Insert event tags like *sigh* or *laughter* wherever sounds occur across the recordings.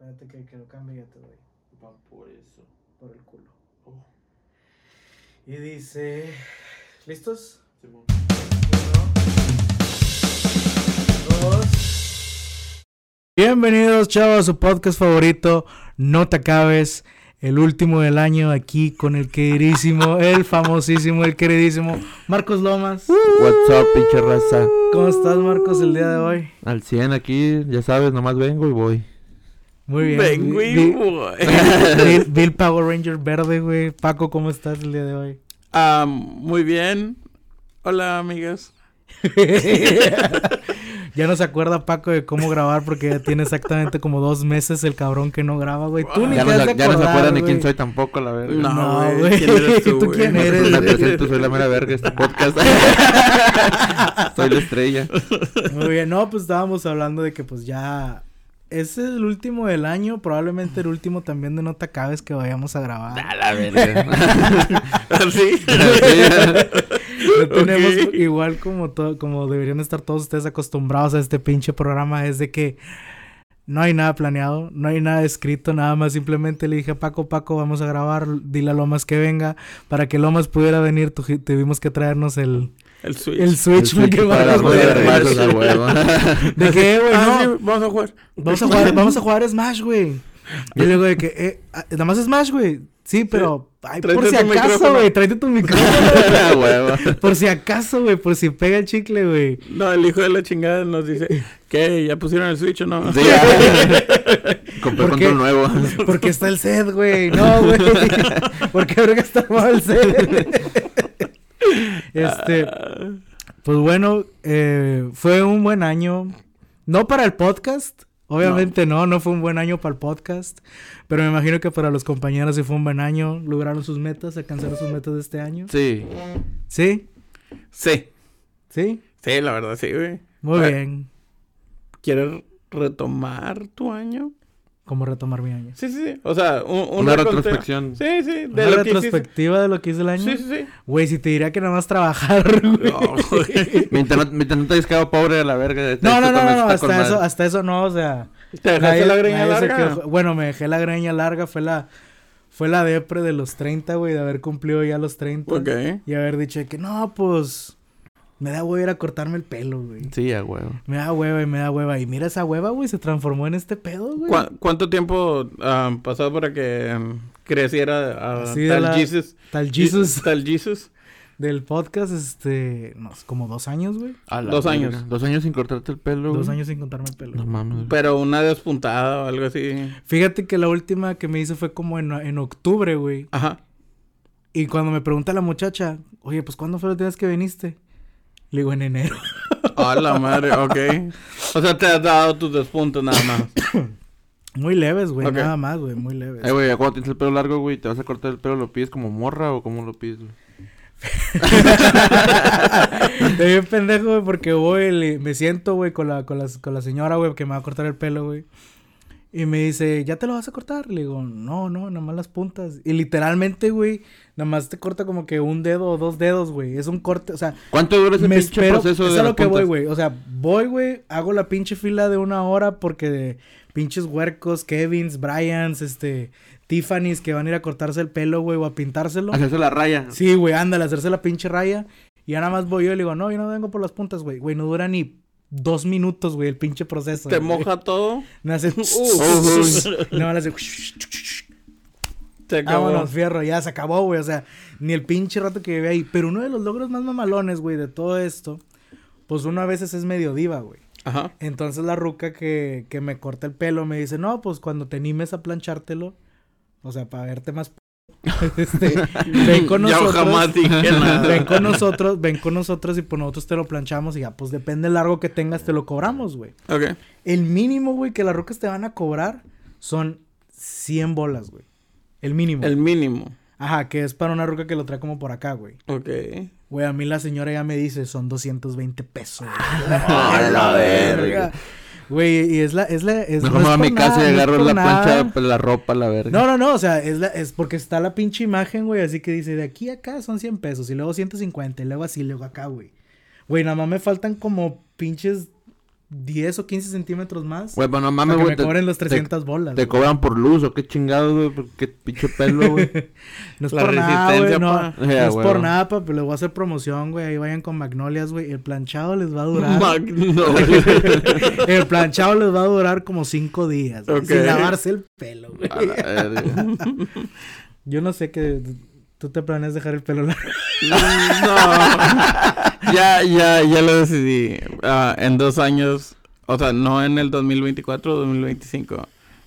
Espérate que, que lo cambie y ya te doy. Va por eso. Por el culo. Oh, Y dice. ¿Listos? Simón. Uno. Dos. Bienvenidos, chavos, a su podcast favorito. No te acabes. El último del año aquí con el queridísimo, *laughs* el famosísimo, el queridísimo Marcos Lomas. What's up, pinche raza. ¿Cómo estás, Marcos, el día de hoy? Al 100 aquí, ya sabes, nomás vengo y voy. Muy bien. Vengo Vi- y vi- voy. vi- vi el Power Ranger verde, güey. Paco, ¿cómo estás el día de hoy? Ah, muy bien. Hola, amigas. *laughs* ya no se acuerda Paco de cómo grabar porque ya tiene exactamente como dos meses el cabrón que no graba, güey. Tú ni Ya te no, has de ya no se acuerdan güey. quién soy tampoco, la verga. No, No, güey. güey. ¿Quién eres *laughs* tú, ¿Tú güey? quién eres? Me presento, soy la mera verga de este podcast. *laughs* soy la estrella. Muy bien, no, pues estábamos hablando de que pues ya es el último del año, probablemente el último también de No te acabes que vayamos a grabar. A la *laughs* verga. *laughs* ¿Sí? No tenemos igual como to- como deberían estar todos ustedes acostumbrados a este pinche programa es de que no hay nada planeado, no hay nada escrito, nada más simplemente le dije a Paco, Paco, vamos a grabar, dile a Lomas que venga, para que Lomas pudiera venir, tuvimos que traernos el, El Switch. el Switch, güey, que para va a las. De que, güey, Ah, no, sí, vamos a jugar. Vamos a jugar, vamos a jugar Smash, güey. Y luego de que, eh, ah, nada más Smash, güey. Sí, pero, ay, por si tu acaso, güey, tráete tu micrófono. *laughs* Por si acaso, güey, por si pega el chicle, güey. No, el hijo de la chingada nos dice, ¿qué? ¿Ya pusieron el Switch o no? Sí, ya. *laughs* Compré ¿Por qué? control nuevo. Porque está el set, güey. No, güey. Porque creo que está mal el set. Este, pues bueno, eh, fue un buen año. No para el podcast. Obviamente no. no, fue un buen año para el podcast. Pero me imagino que para los compañeros sí fue un buen año. Lograron sus metas, alcanzaron sus metas de este año. Sí. ¿Sí? sí. ¿Sí? Sí, la verdad, sí, güey. Muy bien. ¿Quieres retomar tu año? ¿Cómo retomar mi año? Sí, sí, sí. O sea, un, un Una retrospección. Sí, sí. De ¿Una lo que retrospectiva de lo que hice el año? Sí, sí, sí. Güey, si te diría que nada más trabajar, *laughs* güey. No, güey. Mi internet, mi internet ha quedado pobre a la verga. No, no, no, no, no, hasta eso, hasta eso no, o sea. ¿Te dejaste nadie- la greña larga? Bueno, me dejé la greña larga, fue la, fue la depre de los 30, güey, de haber cumplido ya los 30. Ok. Y haber dicho que no, pues, me da hueva ir a cortarme el pelo, güey. Sí, a huevo. Me da hueva y me da hueva. Y mira esa hueva, güey, se transformó en este pedo, güey. ¿Cuá- ¿Cuánto tiempo ah, pasó para que um, creciera de tal la- Jesus? Tal Jesus Tal Jesus. *laughs* del podcast, este, no, es como dos años, güey. Dos años. Dos años sin cortarte el pelo. Dos güey. años sin contarme el pelo. No mames. güey. Pero una despuntada o algo así. Fíjate que la última que me hice fue como en, en octubre, güey. Ajá. Y cuando me pregunta la muchacha, oye, pues ¿cuándo fue la última vez que viniste? Le digo, en enero. A la madre, ok. O sea, te has dado tus despuntos nada más. *coughs* Muy leves, güey, nada más, güey, muy leves. Eh, güey, cuando tienes el pelo largo, güey, te vas a cortar el pelo, ¿lo pides como morra o cómo lo pides? güey? *laughs* Estoy bien pendejo, güey, porque voy, me siento, güey, con la, con, la, con la señora, güey, que me va a cortar el pelo, güey. Y me dice, ¿ya te lo vas a cortar? Le digo, no, no, nada más las puntas. Y literalmente, güey, nada más te corta como que un dedo o dos dedos, güey. Es un corte, o sea, ¿Cuánto dura ese me pinche espero. proceso es de a las lo que voy, güey. O sea, voy, güey, hago la pinche fila de una hora porque de pinches huercos, Kevins, Bryans, este, Tiffany's que van a ir a cortarse el pelo, güey, o a pintárselo. Hacerse la raya. Sí, güey, ándale, hacerse la pinche raya. Y ya nada más voy yo y le digo, no, yo no vengo por las puntas, güey. Güey, no dura ni dos minutos, güey, el pinche proceso. Te güey. moja todo. *laughs* Me hace... Uh. *laughs* no, me hace... *laughs* Se acabó. Vámonos, fierro, ya se acabó, güey. O sea, ni el pinche rato que llevé ahí. Pero uno de los logros más mamalones, güey, de todo esto, pues uno a veces es medio diva, güey. Ajá. Entonces la ruca que, que me corta el pelo me dice, no, pues cuando te animes a planchártelo, o sea, para verte más... p- *laughs* este, ven *laughs* con nosotros. jamás dije nada. ven con nosotros, ven con nosotros y pues nosotros te lo planchamos y ya, pues depende del largo que tengas, te lo cobramos, güey. Ok. El mínimo, güey, que las rucas te van a cobrar son 100 bolas, güey. El mínimo. El mínimo. Ajá, que es para una ruca que lo trae como por acá, güey. Ok. Güey, a mí la señora ya me dice, son 220 pesos. güey. *laughs* A la verga. Güey, y es la, es la, es Mejor no me es voy a mi por casa nada, y no agarro por la nada. plancha, pues, la ropa, la verga. No, no, no, o sea, es, la, es porque está la pinche imagen, güey, así que dice, de aquí a acá son 100 pesos, y luego 150, y luego así, luego acá, güey. Güey, nada más me faltan como pinches 10 o 15 centímetros más. Güey, no para mames, que güey. me Te, cobren los te- 300 bolas. te cobran por luz o qué chingados, güey. por Qué pinche pelo, güey. *laughs* No es La por nada, güey. resistencia, No, no es por nada, pa, pero les voy a hacer promoción, güey. Ahí vayan con Magnolias, güey. El planchado les va a durar. *laughs* Magnolia. el planchado les va a durar como 5 días. Sin lavarse el pelo, güey. *laughs* Yo no sé que tú te planeas dejar el pelo largo. No. *laughs* Ya, ya, ya lo decidí. Ah, en dos años, o sea, no en el 2024 o 2025,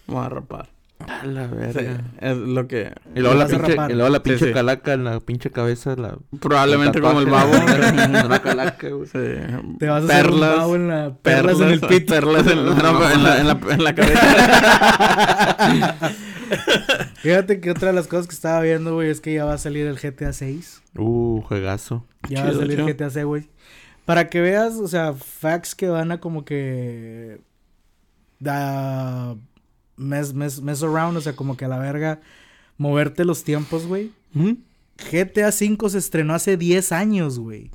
me voy a rapar. A la Sí, verga. es lo que... Y luego, la pinche, y luego la Sí, pinche sí. calaca en la pinche cabeza. La, Probablemente como el babo. *laughs* Una calaca, güey. Sí. Te vas a hacer un perlas. babo en la... Perlas, en el pito. Perlas no, en, la, en la cabeza. *laughs* *laughs* Fíjate que otra de las cosas que estaba viendo, güey, es que ya va a salir el GTA 6. Uh, juegazo. Ya va a salir. GTA 6, güey. Para que veas, o sea, facts que van a como que... Da... Mess, mess, mess around, o sea, como que a la verga... Moverte los tiempos, güey. GTA 5 se estrenó hace 10 años, güey.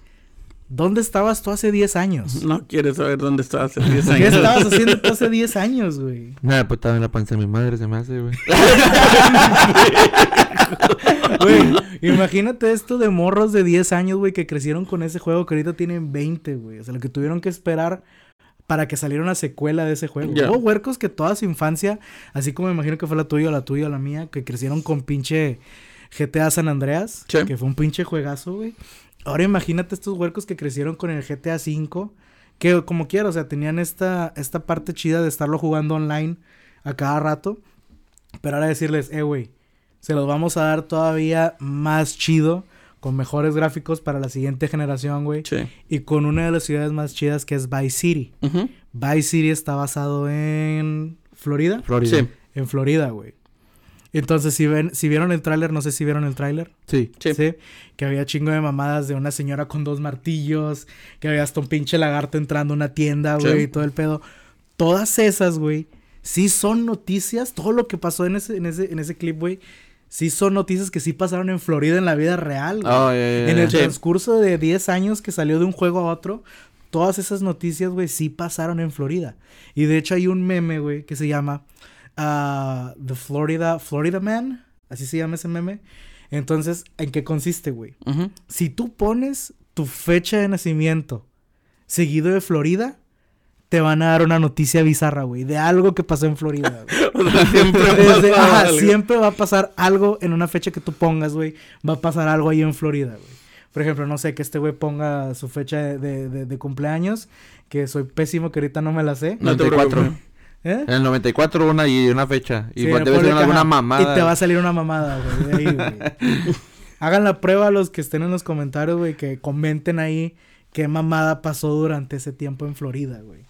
¿Dónde estabas tú hace 10 años? *laughs* No quieres saber dónde estabas hace 10 *laughs* años. ¿Qué estabas haciendo *laughs* tú hace 10 años, güey? Nada, pues estaba en la panza de mi madre, se me hace, güey. Güey, imagínate esto de morros de 10 años, güey, que crecieron con ese juego que ahorita tienen 20, güey. O sea, lo que tuvieron que esperar para que saliera una secuela de ese juego. Ya. Hubo huercos que toda su infancia, así como me imagino que fue la tuya, o la tuya, o la mía, que crecieron con pinche GTA San Andreas, Sí. que fue un pinche juegazo, güey. Ahora imagínate estos huercos que crecieron con el GTA V, que como quiera, o sea, tenían esta, esta parte chida de estarlo jugando online a cada rato. Pero ahora decirles, eh, güey, se los vamos a dar todavía más chido, con mejores gráficos para la siguiente generación, güey. Sí. Y con una de las ciudades más chidas que es Vice City. Ujú. Vice City está basado en Florida. Florida. Sí. En Florida, güey. Entonces, si ven, si vieron el tráiler, no sé si vieron el tráiler. Sí. Sí. Que había chingo de mamadas de una señora con dos martillos. Que había hasta un pinche lagarto entrando a una tienda, Sí. güey. Y todo el pedo. Todas esas, güey. Sí son noticias. Todo lo que pasó en ese, en ese, en ese clip, güey. Sí son noticias que sí pasaron en Florida en la vida real. güey. Oh, ya, En el Sí. transcurso de 10 años que salió de un juego a otro, todas esas noticias, güey, sí pasaron en Florida. Y de hecho hay un meme, güey, que se llama ah, The Florida, Florida Man. Así se llama ese meme. Entonces, ¿en qué consiste, güey? Si tú pones tu fecha de nacimiento seguido de Florida, te van a dar una noticia bizarra, güey, de algo que pasó en Florida. güey. *laughs* O sea, siempre *laughs* Desde- ajá, algo. siempre va a pasar algo en una fecha que tú pongas, güey. Va a pasar algo ahí en Florida, güey. Por ejemplo, no sé, que este güey ponga su fecha de, de- de- de cumpleaños, que soy pésimo, que ahorita no me la sé. No te 94. ¿Eh? En el 94 una y una fecha. Y Sí, debe ser alguna mamada. Y te va a salir una mamada, güey, de ahí, güey. *laughs* Hagan la prueba a los que estén en los comentarios, güey, que comenten ahí qué mamada pasó durante ese tiempo en Florida, güey.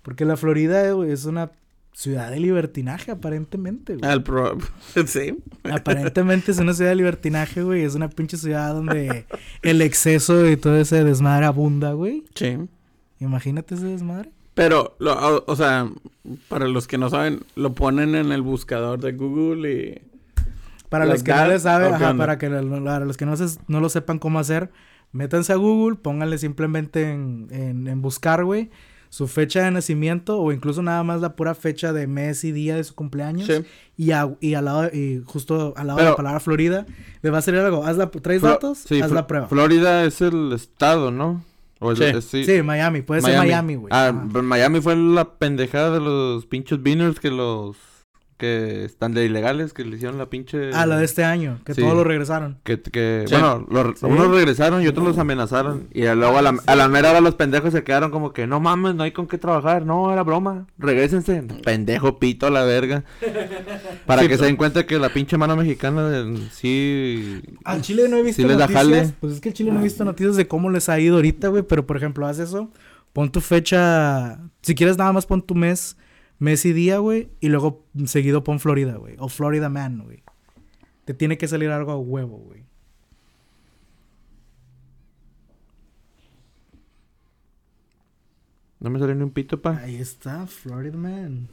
Porque la Florida, güey, es una ciudad de libertinaje, aparentemente, güey. Al pro... *laughs* Sí. Aparentemente es una ciudad de libertinaje, güey. Es una pinche ciudad donde el exceso y todo ese desmadre abunda, güey. Sí. Imagínate ese desmadre. Pero, lo, o, o sea, para los que no saben, lo ponen en el buscador de Google y... Para Like los que no les saben, ¿o qué ajá, para que para los que no, se- no lo sepan cómo hacer, métanse a Google, pónganle simplemente en, en, en buscar, güey, su fecha de nacimiento o incluso nada más la pura fecha de mes y día de su cumpleaños. Sí. Y, a- y al lado, y justo al lado de la palabra Florida, le va a salir algo. Haz la, ¿Traes datos? sí, Haz la prueba. Florida es el estado, ¿no? O el- Sí. es- sí. Sí, Miami, puede ser Miami, güey. Ah, Miami fue la pendejada de los pinches beaners que los que están de ilegales que le hicieron la pinche Ah, la de este año, que Sí. todos lo regresaron. que, que Sí. bueno, Sí. unos regresaron y otros los amenazaron y luego a la, a la mera hora los pendejos se quedaron como que no mames, no hay con qué trabajar, no, era broma, regresense, pendejo pito a la verga. *laughs* Para Sí, que se den cuenta que la pinche mano mexicana eh, sí Al Chile no he visto Sí les da noticias. jale. Pues es que al Chile no he visto noticias de cómo les ha ido ahorita, güey. Pero por ejemplo, haz eso. Pon tu fecha. Si quieres, nada más pon tu mes, mes y día, güey. Y luego seguido pon Florida, güey. O Florida Man, güey. Te tiene que salir algo a huevo, güey. no me salió ni un pito pa. Ahí está, Florida Man.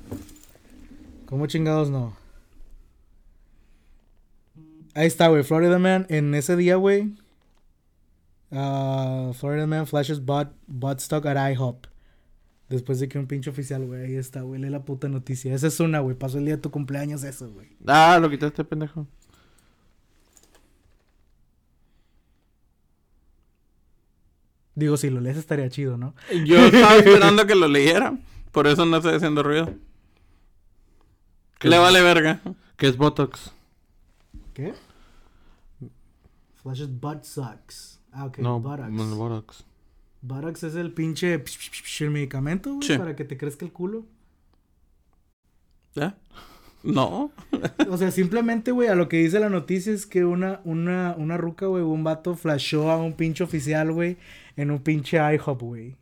¿Cómo chingados no? Ahí está, güey. Florida Man. En ese día, güey. ah, Florida Man flashes bot, bot stock at IHOP. Después de que un pinche oficial, güey, ahí está, güey, lee la puta noticia. Esa es una, güey. Pasó el día de tu cumpleaños eso, güey. Ah, lo quitaste, pendejo. Digo, si lo lees estaría chido, ¿no? Yo estaba *laughs* esperando que lo leyera. Por eso no estoy haciendo ruido. ¿Qué Le es- vale verga. ¿Qué es Botox? ¿Qué? Flashes butt sucks. Ah, ok. no, buttocks. no, Botox. Es el pinche psh, psh, psh, el medicamento, güey, Sí. para que te crezca el culo. ¿Ya? No. *laughs* O sea, simplemente, güey, a lo que dice la noticia es que una, una, una ruca, güey, un vato flashó a un pinche oficial, güey, en un pinche IHOP, güey.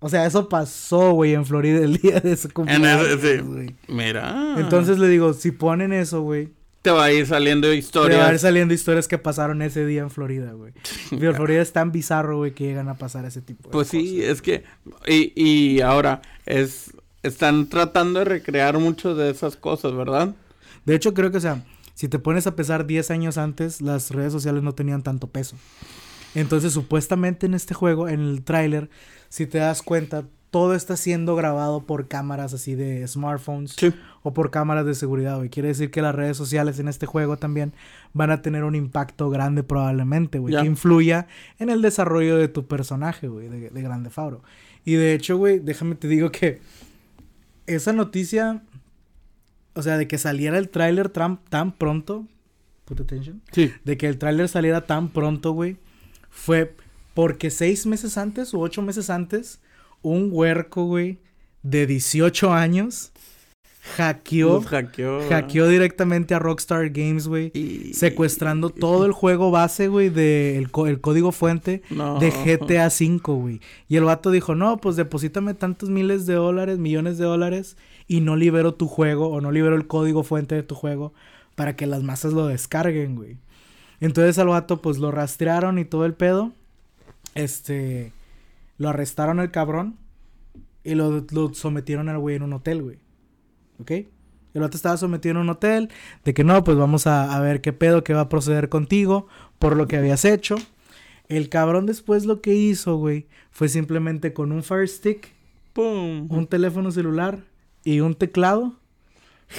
O sea, eso pasó, güey, en Florida el día de su En cumpleaños, ese, sí. güey. Mira. Entonces le digo, si ponen eso, güey, Te va a ir saliendo te va a ir historias. saliendo historias que pasaron ese día en Florida, güey. *laughs* Florida es tan bizarro, güey, que llegan a pasar ese tipo de Pues sí, cosas. es que. Y, y ahora, es. Están tratando de recrear mucho de esas cosas, ¿verdad? De hecho, creo que, o sea, si te pones a pesar 10 años antes, las redes sociales no tenían tanto peso. Entonces, supuestamente en este juego, en el tráiler, si te das cuenta, todo está siendo grabado por cámaras así de smartphones Sí. o por cámaras de seguridad, güey. Quiere decir que las redes sociales en este juego también van a tener un impacto grande probablemente, güey. Que influya en el desarrollo de tu personaje, güey, de, de Grande Fauro. Y de hecho, güey, déjame te digo que esa noticia, o sea, de que saliera el tráiler tan, tan pronto, put attention, Sí. de que el tráiler saliera tan pronto, güey, fue porque seis meses antes o ocho meses antes, un huerco, güey, de 18 años, hackeó, Los hackeó. hackeó directamente a Rockstar Games, güey, Y- secuestrando todo el juego base, güey, del el, co- el código fuente No. de GTA V, güey. Y el vato dijo, no, pues deposítame tantos miles de dólares, millones de dólares, y no libero tu juego, o no libero el código fuente de tu juego, para que las masas lo descarguen, güey. Entonces al vato, pues lo rastrearon y todo el pedo. Este, lo arrestaron el cabrón, y lo, lo sometieron al güey en un hotel, güey. ¿Ok? El vato estaba sometido en un hotel, de que no, pues vamos a, a ver qué pedo, qué va a proceder contigo, por lo que habías hecho. El cabrón después lo que hizo, güey, fue simplemente con un Fire Stick, ¡Pum! un teléfono celular y un teclado,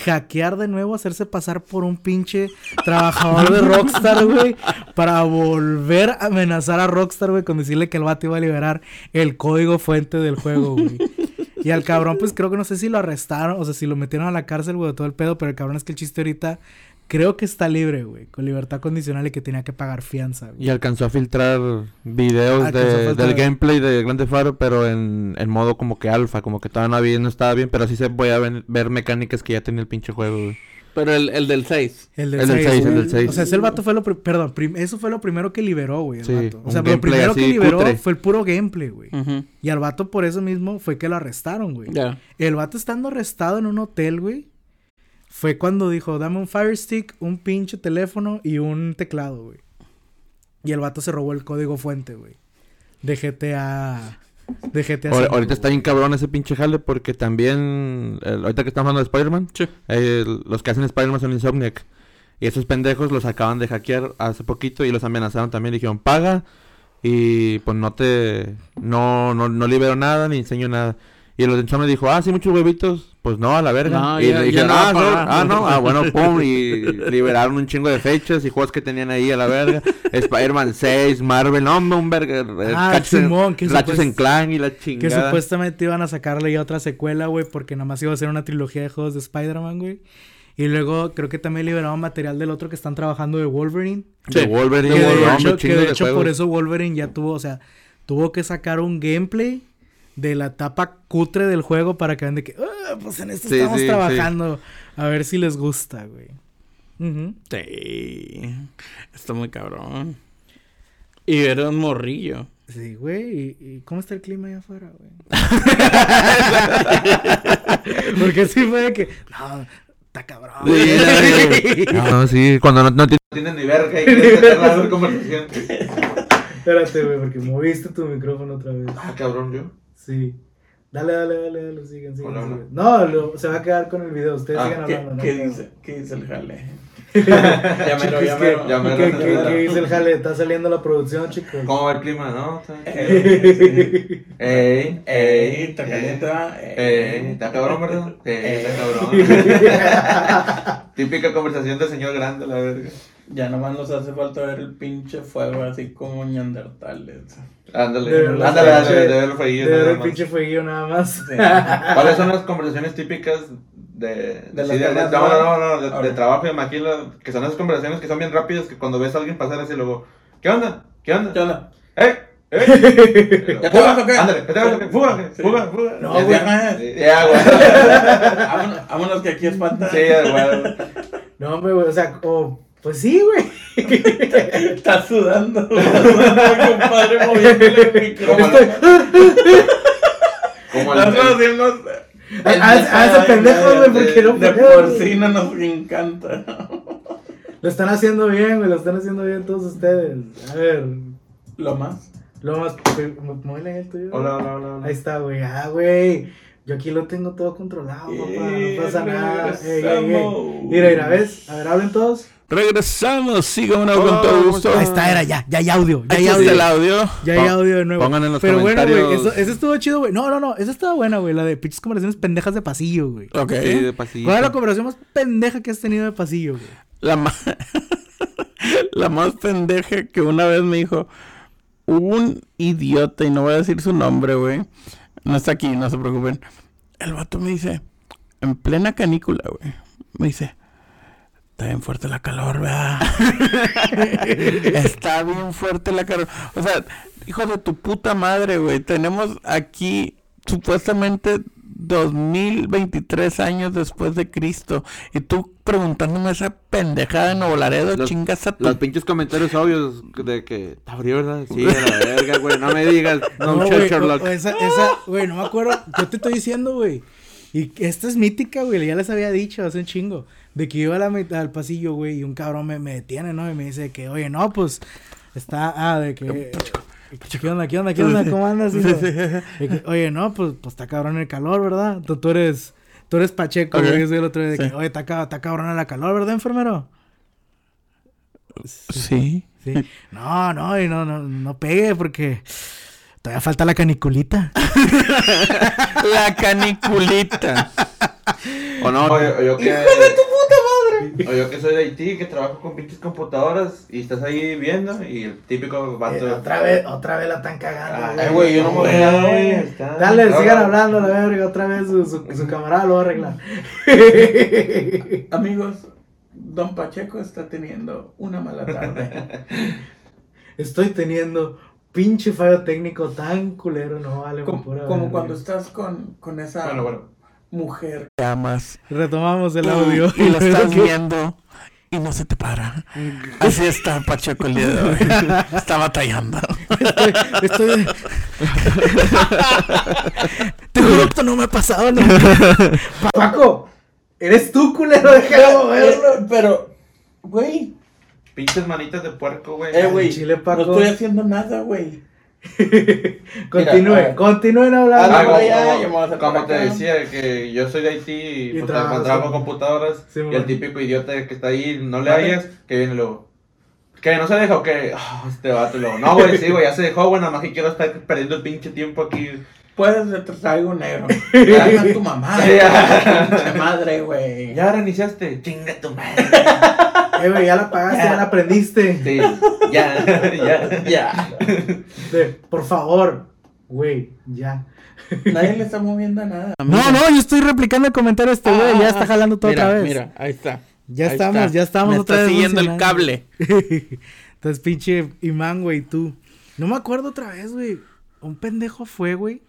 hackear de nuevo, hacerse pasar por un pinche trabajador de Rockstar, *laughs* güey, para volver a amenazar a Rockstar, güey, con decirle que el vato iba a liberar el código fuente del juego, güey. Y al cabrón, pues creo que no sé si lo arrestaron, o sea, si lo metieron a la cárcel, güey, de todo el pedo, pero el cabrón es que el chiste ahorita creo que está libre, güey, con libertad condicional y que tenía que pagar fianza, güey. Y alcanzó a filtrar videos a de- filtrar. del gameplay de Grande Faro, pero en, en modo como que alfa, como que todavía no, había, no estaba bien, pero sí se voy a ven- ver mecánicas que ya tenía el pinche juego, güey. Pero el, el del 6. El del El del 6, seis, el del seis. O sea, ese el vato fue lo... Perdón, eso fue lo primero que liberó, güey, el Sí, vato. O sea, lo primero que así, liberó cutre. fue el puro gameplay, güey. Ujú. Y al vato por eso mismo fue que lo arrestaron, güey. Ya. El vato estando arrestado en un hotel, güey, fue cuando dijo, dame un Fire Stick, un pinche teléfono y un teclado, güey. Y el vato se robó el código fuente, güey. De GTA... De GTA cinco, ahorita está bien cabrón ese pinche jale porque también, el- ahorita que estamos hablando de Spider-Man, Sí. el- los que hacen Spider-Man son Insomniac. Y esos pendejos los acaban de hackear hace poquito y los amenazaron también. Dijeron, paga y pues no te, no, no, no libero nada ni enseño nada. Y los de Insomniac dijo, ah, sí, muchos huevitos. Pues no, a la verga. No, y ya- le dijeron, ah, pagar". no, ah, no, ah, bueno, *laughs* pum. Y liberaron un chingo de fechas y juegos que tenían ahí a la verga. Spider-Man 6, Marvel, no, hombre, un verga. Ah, Ratchet en- Simón, que Ratchet en Clank y la Que chingada. supuestamente iban a sacarle ya otra secuela, güey, porque nada más iba a ser una trilogía de juegos de Spider-Man, güey. Y luego creo que también liberaron material del otro que están trabajando de Wolverine. De Sí. Wolverine, Que de hombre, hecho, que de de hecho por juegos. eso Wolverine ya tuvo, o sea, tuvo que sacar un gameplay de la etapa cutre del juego para que vean de que, "Ah, pues en esto Sí, estamos sí, trabajando. A ver si les gusta, güey. Ujú. Sí. Está muy cabrón. Y era un morrillo. Sí, güey. ¿Y, cómo está el clima allá afuera, güey? *laughs* Porque sí fue de que, no, está cabrón. güey". No, sí, cuando no, no tienen ni verga y quieren la conversación. Espérate, güey, porque moviste tu micrófono otra vez. Ah, cabrón, yo. Sí. Dale, dale, dale, dale, sigan, sigan. Hola, sigan. No, lo- se va a quedar con el video. Ustedes Ah, sigan ¿Qué, hablando. ¿no? qué dice, ¿Qué dice el jale? *laughs* Llámelo, ¿qué- llámelo. llámelo. ¿Qué, qué, qué dice el jale? Está saliendo la producción, chicos. ¿Cómo va el clima, no? Eh, *laughs* Ey, Ey, está caliente, ¿va? Ey, está cabrón, ¿verdad? Eh. está cabrón. *laughs* Típica conversación del señor grande, la verga. Ya nomás nos hace falta ver el pinche fuego así como neandertales. Ándale, De ándale, de verlo feillo, De ver el pinche fueguillo nada más. Sí. *laughs* ¿Cuáles son las conversaciones típicas de... De sí, de- no, no, no, no, de, de trabajo y de maquila, que son esas conversaciones que son bien rápidas, que cuando ves a alguien pasar así luego, ¿qué onda? ¿Qué onda? ¿Qué onda? ¡Eh! ¡Eh! *laughs* ¿Ya te vas o qué? Ándale. ¡Fuga! Sí. ¡Fuga! ¡Fuga! No, ¿Ya güey. Ya, güey. Vámonos, vámonos que aquí espanta. Sí, güey. No, hombre, güey, o sea, o- pues sí, güey. *laughs* *laughs* Está sudando. Está sudando, compadre, moviéndole el micrófono. Como hacemos... A- ese pendejo, güey, porque no De puede, por güey. sí no nos encanta. Lo están haciendo bien, güey, lo están haciendo bien todos ustedes. A ver, Lo más. lo más... Muévele el tuyo. Hola, hola, hola. hola. Ahí está, güey. Ah, güey. Yo aquí lo tengo todo controlado, papá. No pasa nada. Ey, ey, ey. regresamos. Mira, mira, ¿ves? A ver, hablen todos. Regresamos, síganos Hola, con todo ¿cómo gusto. Ahí está, era ya. Ya hay audio. Ya hay está audio. el audio. Ya hay audio de nuevo. pongan en los Pero bueno, güey, eso, eso estuvo chido, güey. No, no, no. Esa estaba buena, güey. La de pinches conversaciones pendejas de pasillo, güey. Ok. Sí, de pasito. ¿Cuál es la conversación más pendeja que has tenido de pasillo, güey? La más... *laughs* la más pendeja que una vez me dijo un idiota, y no voy a decir su nombre, güey. No está aquí, no se preocupen. El vato me dice, en plena canícula, güey. Me dice, está bien fuerte la calor, ¿verdad? *laughs* está bien fuerte la calor. O sea, hijo de tu puta madre, güey. Tenemos aquí supuestamente 2023 años después de Cristo. Y tú preguntándome esa pendejada en Nuevo Laredo, Los- chingas a tu Los pinches comentarios obvios de que está frío, ¿verdad? Sí, a la *laughs* verga, güey. No me digas. No, No, Sherlock. o- o esa, esa, güey, no me acuerdo. Yo te estoy diciendo, güey. Y que esta es mítica, güey. Ya les había dicho hace un chingo. De que iba a la mitad al pasillo, güey. Y un cabrón me, me detiene, ¿no? Y me dice que, oye, no, pues. Está. Ah, de que. ¿Qué onda? ¿Qué onda? ¿Qué *laughs* onda? ¿Cómo andas? oye, no, pues, pues está cabrón el calor, ¿verdad? Tú, tú eres. Tú eres Pacheco, Ok. güey. Yo soy el otro día de Sí. que, oye, está, ca- está cabrón la calor, ¿verdad, enfermero? Sí. Sí. No, no, y no, no, no pegue porque todavía falta la caniculita. *laughs* La caniculita. *laughs* O no, o yo, o yo que... O yo que soy de Haití, que trabajo con pinches computadoras y estás ahí viendo y el típico vato... Eh, otra vez, otra vez la están cagando. Ay, güey, yo no me Güey. nada, güey. Dale, no, sigan no. hablando, la verga. Otra vez su, su, su camarada lo va a arreglar. Amigos, Don Pacheco está teniendo una mala tarde. *laughs* Estoy teniendo pinche fallo técnico tan culero, no vale. como como cuando estás con, con esa Bueno, bueno. Mujer que amas Retomamos el y- audio. y, lo estás *laughs* viendo y no se te para. Así está Pacheco el día de hoy. *laughs* Está batallando. Estoy, estoy... *laughs* Te juro que no me ha pasado nunca. Paco, eres tú, culero, déjame moverlo. Pero, güey, Pinches manitas de puerco, güey. eh, güey, no estoy haciendo nada, güey. *laughs* Continúen, Mira, continúen hablando. Ah, como, ya, como- ya como te decía, que yo soy de Haití y, Y pues, trabajo computadoras Sí, y el típico idiota que está ahí, no le Vale. hallas, que viene luego. Que no se deja o que Ah, este vato luego. No, güey, sí, güey, ya se dejó, güey, nada más que quiero estar perdiendo el pinche tiempo aquí. Puedes te traigo negro. *laughs* Llama a tu mamá. Sí, ya. Pinche madre, güey. Ya reiniciaste, chinga tu madre. Eh, güey, ya la pagaste, ya la aprendiste. Sí, ya, *laughs* ya. Ya. De, por favor, güey, ya. Nadie le está moviendo nada. No, no, yo estoy replicando el comentario de este güey, ya está jalando todo mira, otra vez. Mira, ahí está. Ya Ahí estamos, está. ya estamos Me otra está vez siguiendo el cable. *laughs* Entonces, pinche imán, güey, tú. No me acuerdo otra vez, güey. Un pendejo fue, güey,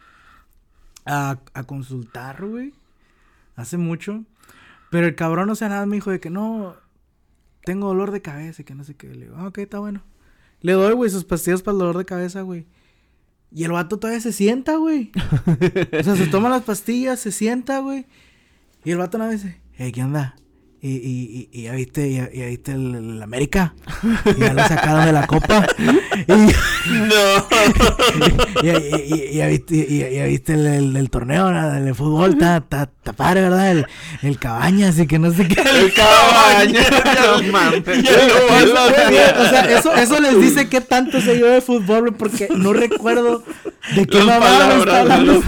a, a consultar, güey. Hace mucho. Pero el cabrón, o sea, nada me dijo de que no, tengo dolor de cabeza y que no sé qué. Le digo, ah, ok, está bueno. Le doy, güey, sus pastillas para el dolor de cabeza, güey. Y el vato todavía se sienta, güey. o sea, se toma las pastillas, se sienta, güey. Y el vato nada dice, hey, ¿qué onda? Y, y, y, ya viste, ya, ya viste el, el América. Y ya lo sacaron de la copa. Y, *laughs* No. *laughs* y, y- y- y ya viste, ya viste el, el- el torneo ¿no? del fútbol. Está, está, está padre, ¿verdad? El, el cabañas y que no sé qué. El cabaña. No mames. O sea, eso, eso les dice qué tanto sé yo de fútbol, güey, porque no recuerdo de qué palabras, está hablando.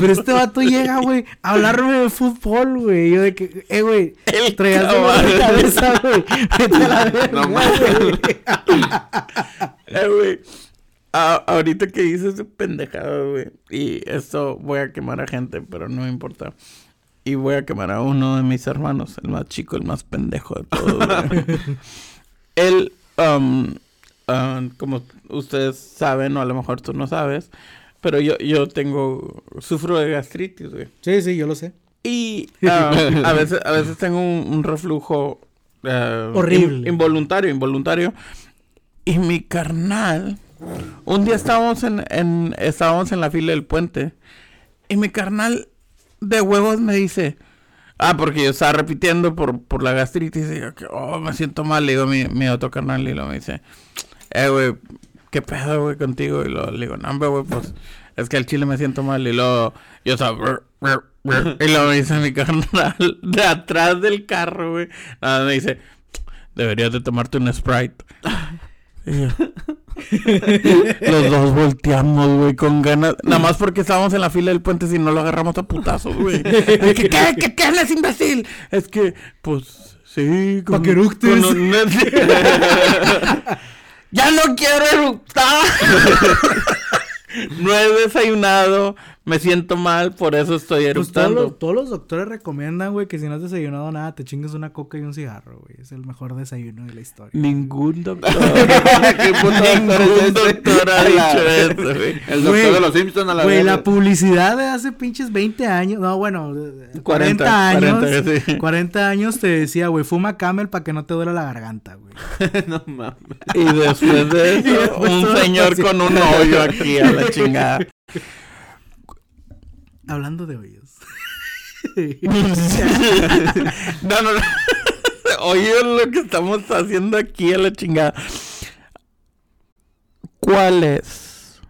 Pero este vato llega, güey, a hablarme de fútbol, güey. Yo de que, eh, güey, El traías de cabeza, güey. Vete a la verga, No mames. güey. *laughs* Güey. a- ahorita que dices ese pendejado, güey. Y esto voy a quemar a gente, pero no me importa. Y voy a quemar a uno de mis hermanos, el más chico, el más pendejo de todos. Él, *laughs* um, um, como ustedes saben, o a lo mejor tú no sabes, pero yo, yo tengo, sufro de gastritis, güey. Sí, sí, yo lo sé. Y *laughs* ah, a veces a veces tengo un, un reflujo ah, Horrible. in- involuntario, involuntario. Y mi carnal, un día estábamos en, en estábamos en la fila del puente y mi carnal de huevos me dice, ah, porque yo estaba repitiendo por, por la gastritis y yo que, oh, me siento mal, le digo a mi, mi otro carnal y lo me dice, eh, güey, ¿qué pedo, güey, contigo? Y lo, le digo, no, hombre, güey, pues, es que al chile me siento mal. Y luego, yo estaba, y luego me dice mi carnal *laughs* de atrás del carro, güey, nada, me dice, deberías de tomarte un Sprite. *laughs* Y yo, *laughs* Los dos volteamos, güey, con ganas. Nada más porque estábamos en la fila del puente si no lo agarramos a putazos, güey. ¿Qué? ¿Qué, qué hablas, imbécil? Es que, pues, sí. Pa' que eructes. con un- ¡Ya no quiero eructar! no he desayunado. Me siento mal, por eso estoy Pues todos eructando. los, todos los doctores recomiendan, güey, que si no has desayunado nada, te chingues una coca y un cigarro, güey. Es el mejor desayuno de la historia. Ningún doctor. *laughs* ¿Qué puto doctor es Ningún ese? doctor ha dicho eso, güey. El doctor de los Simpsons a la Güey, la publicidad de hace pinches 20 años, no, bueno, de- 40, 40 años, 40, sí. 40 años te decía, güey, fuma camel para que no te duela la garganta, güey. *laughs* no mames. Y después de *laughs* eso, después un señor con un hoyo aquí a la chingada. Hablando de hoyos. *laughs* no, no, no. Oye, lo que estamos haciendo aquí a la chingada. ¿Cuál es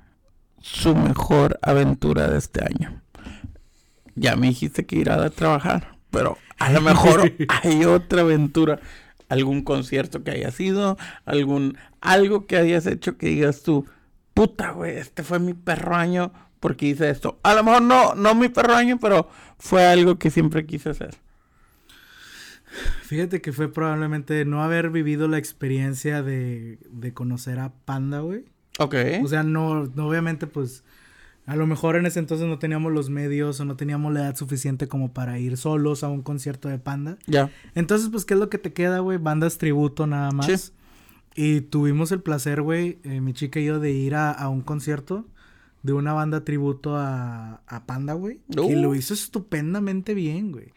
su mejor aventura de este año? Ya me dijiste que irá a trabajar, pero a lo mejor *laughs* hay otra aventura. Algún concierto que hayas ido, algún algo que hayas hecho que digas tú, puta, güey, este fue mi perro año porque hice esto. A lo mejor no, no mi perro año, pero fue algo que siempre quise hacer. Fíjate que fue probablemente no haber vivido la experiencia de, de conocer a Panda, güey. Ok. O sea, no, no, obviamente, pues, a lo mejor en ese entonces no teníamos los medios o no teníamos la edad suficiente como para ir solos a un concierto de Panda. ya. Entonces, pues, ¿qué es lo que te queda, güey? Bandas tributo nada más. Sí. Y tuvimos el placer, güey, eh, mi chica y yo, de ir a, a un concierto de una banda tributo a, a Panda, güey. Y Uh. lo hizo estupendamente bien, güey.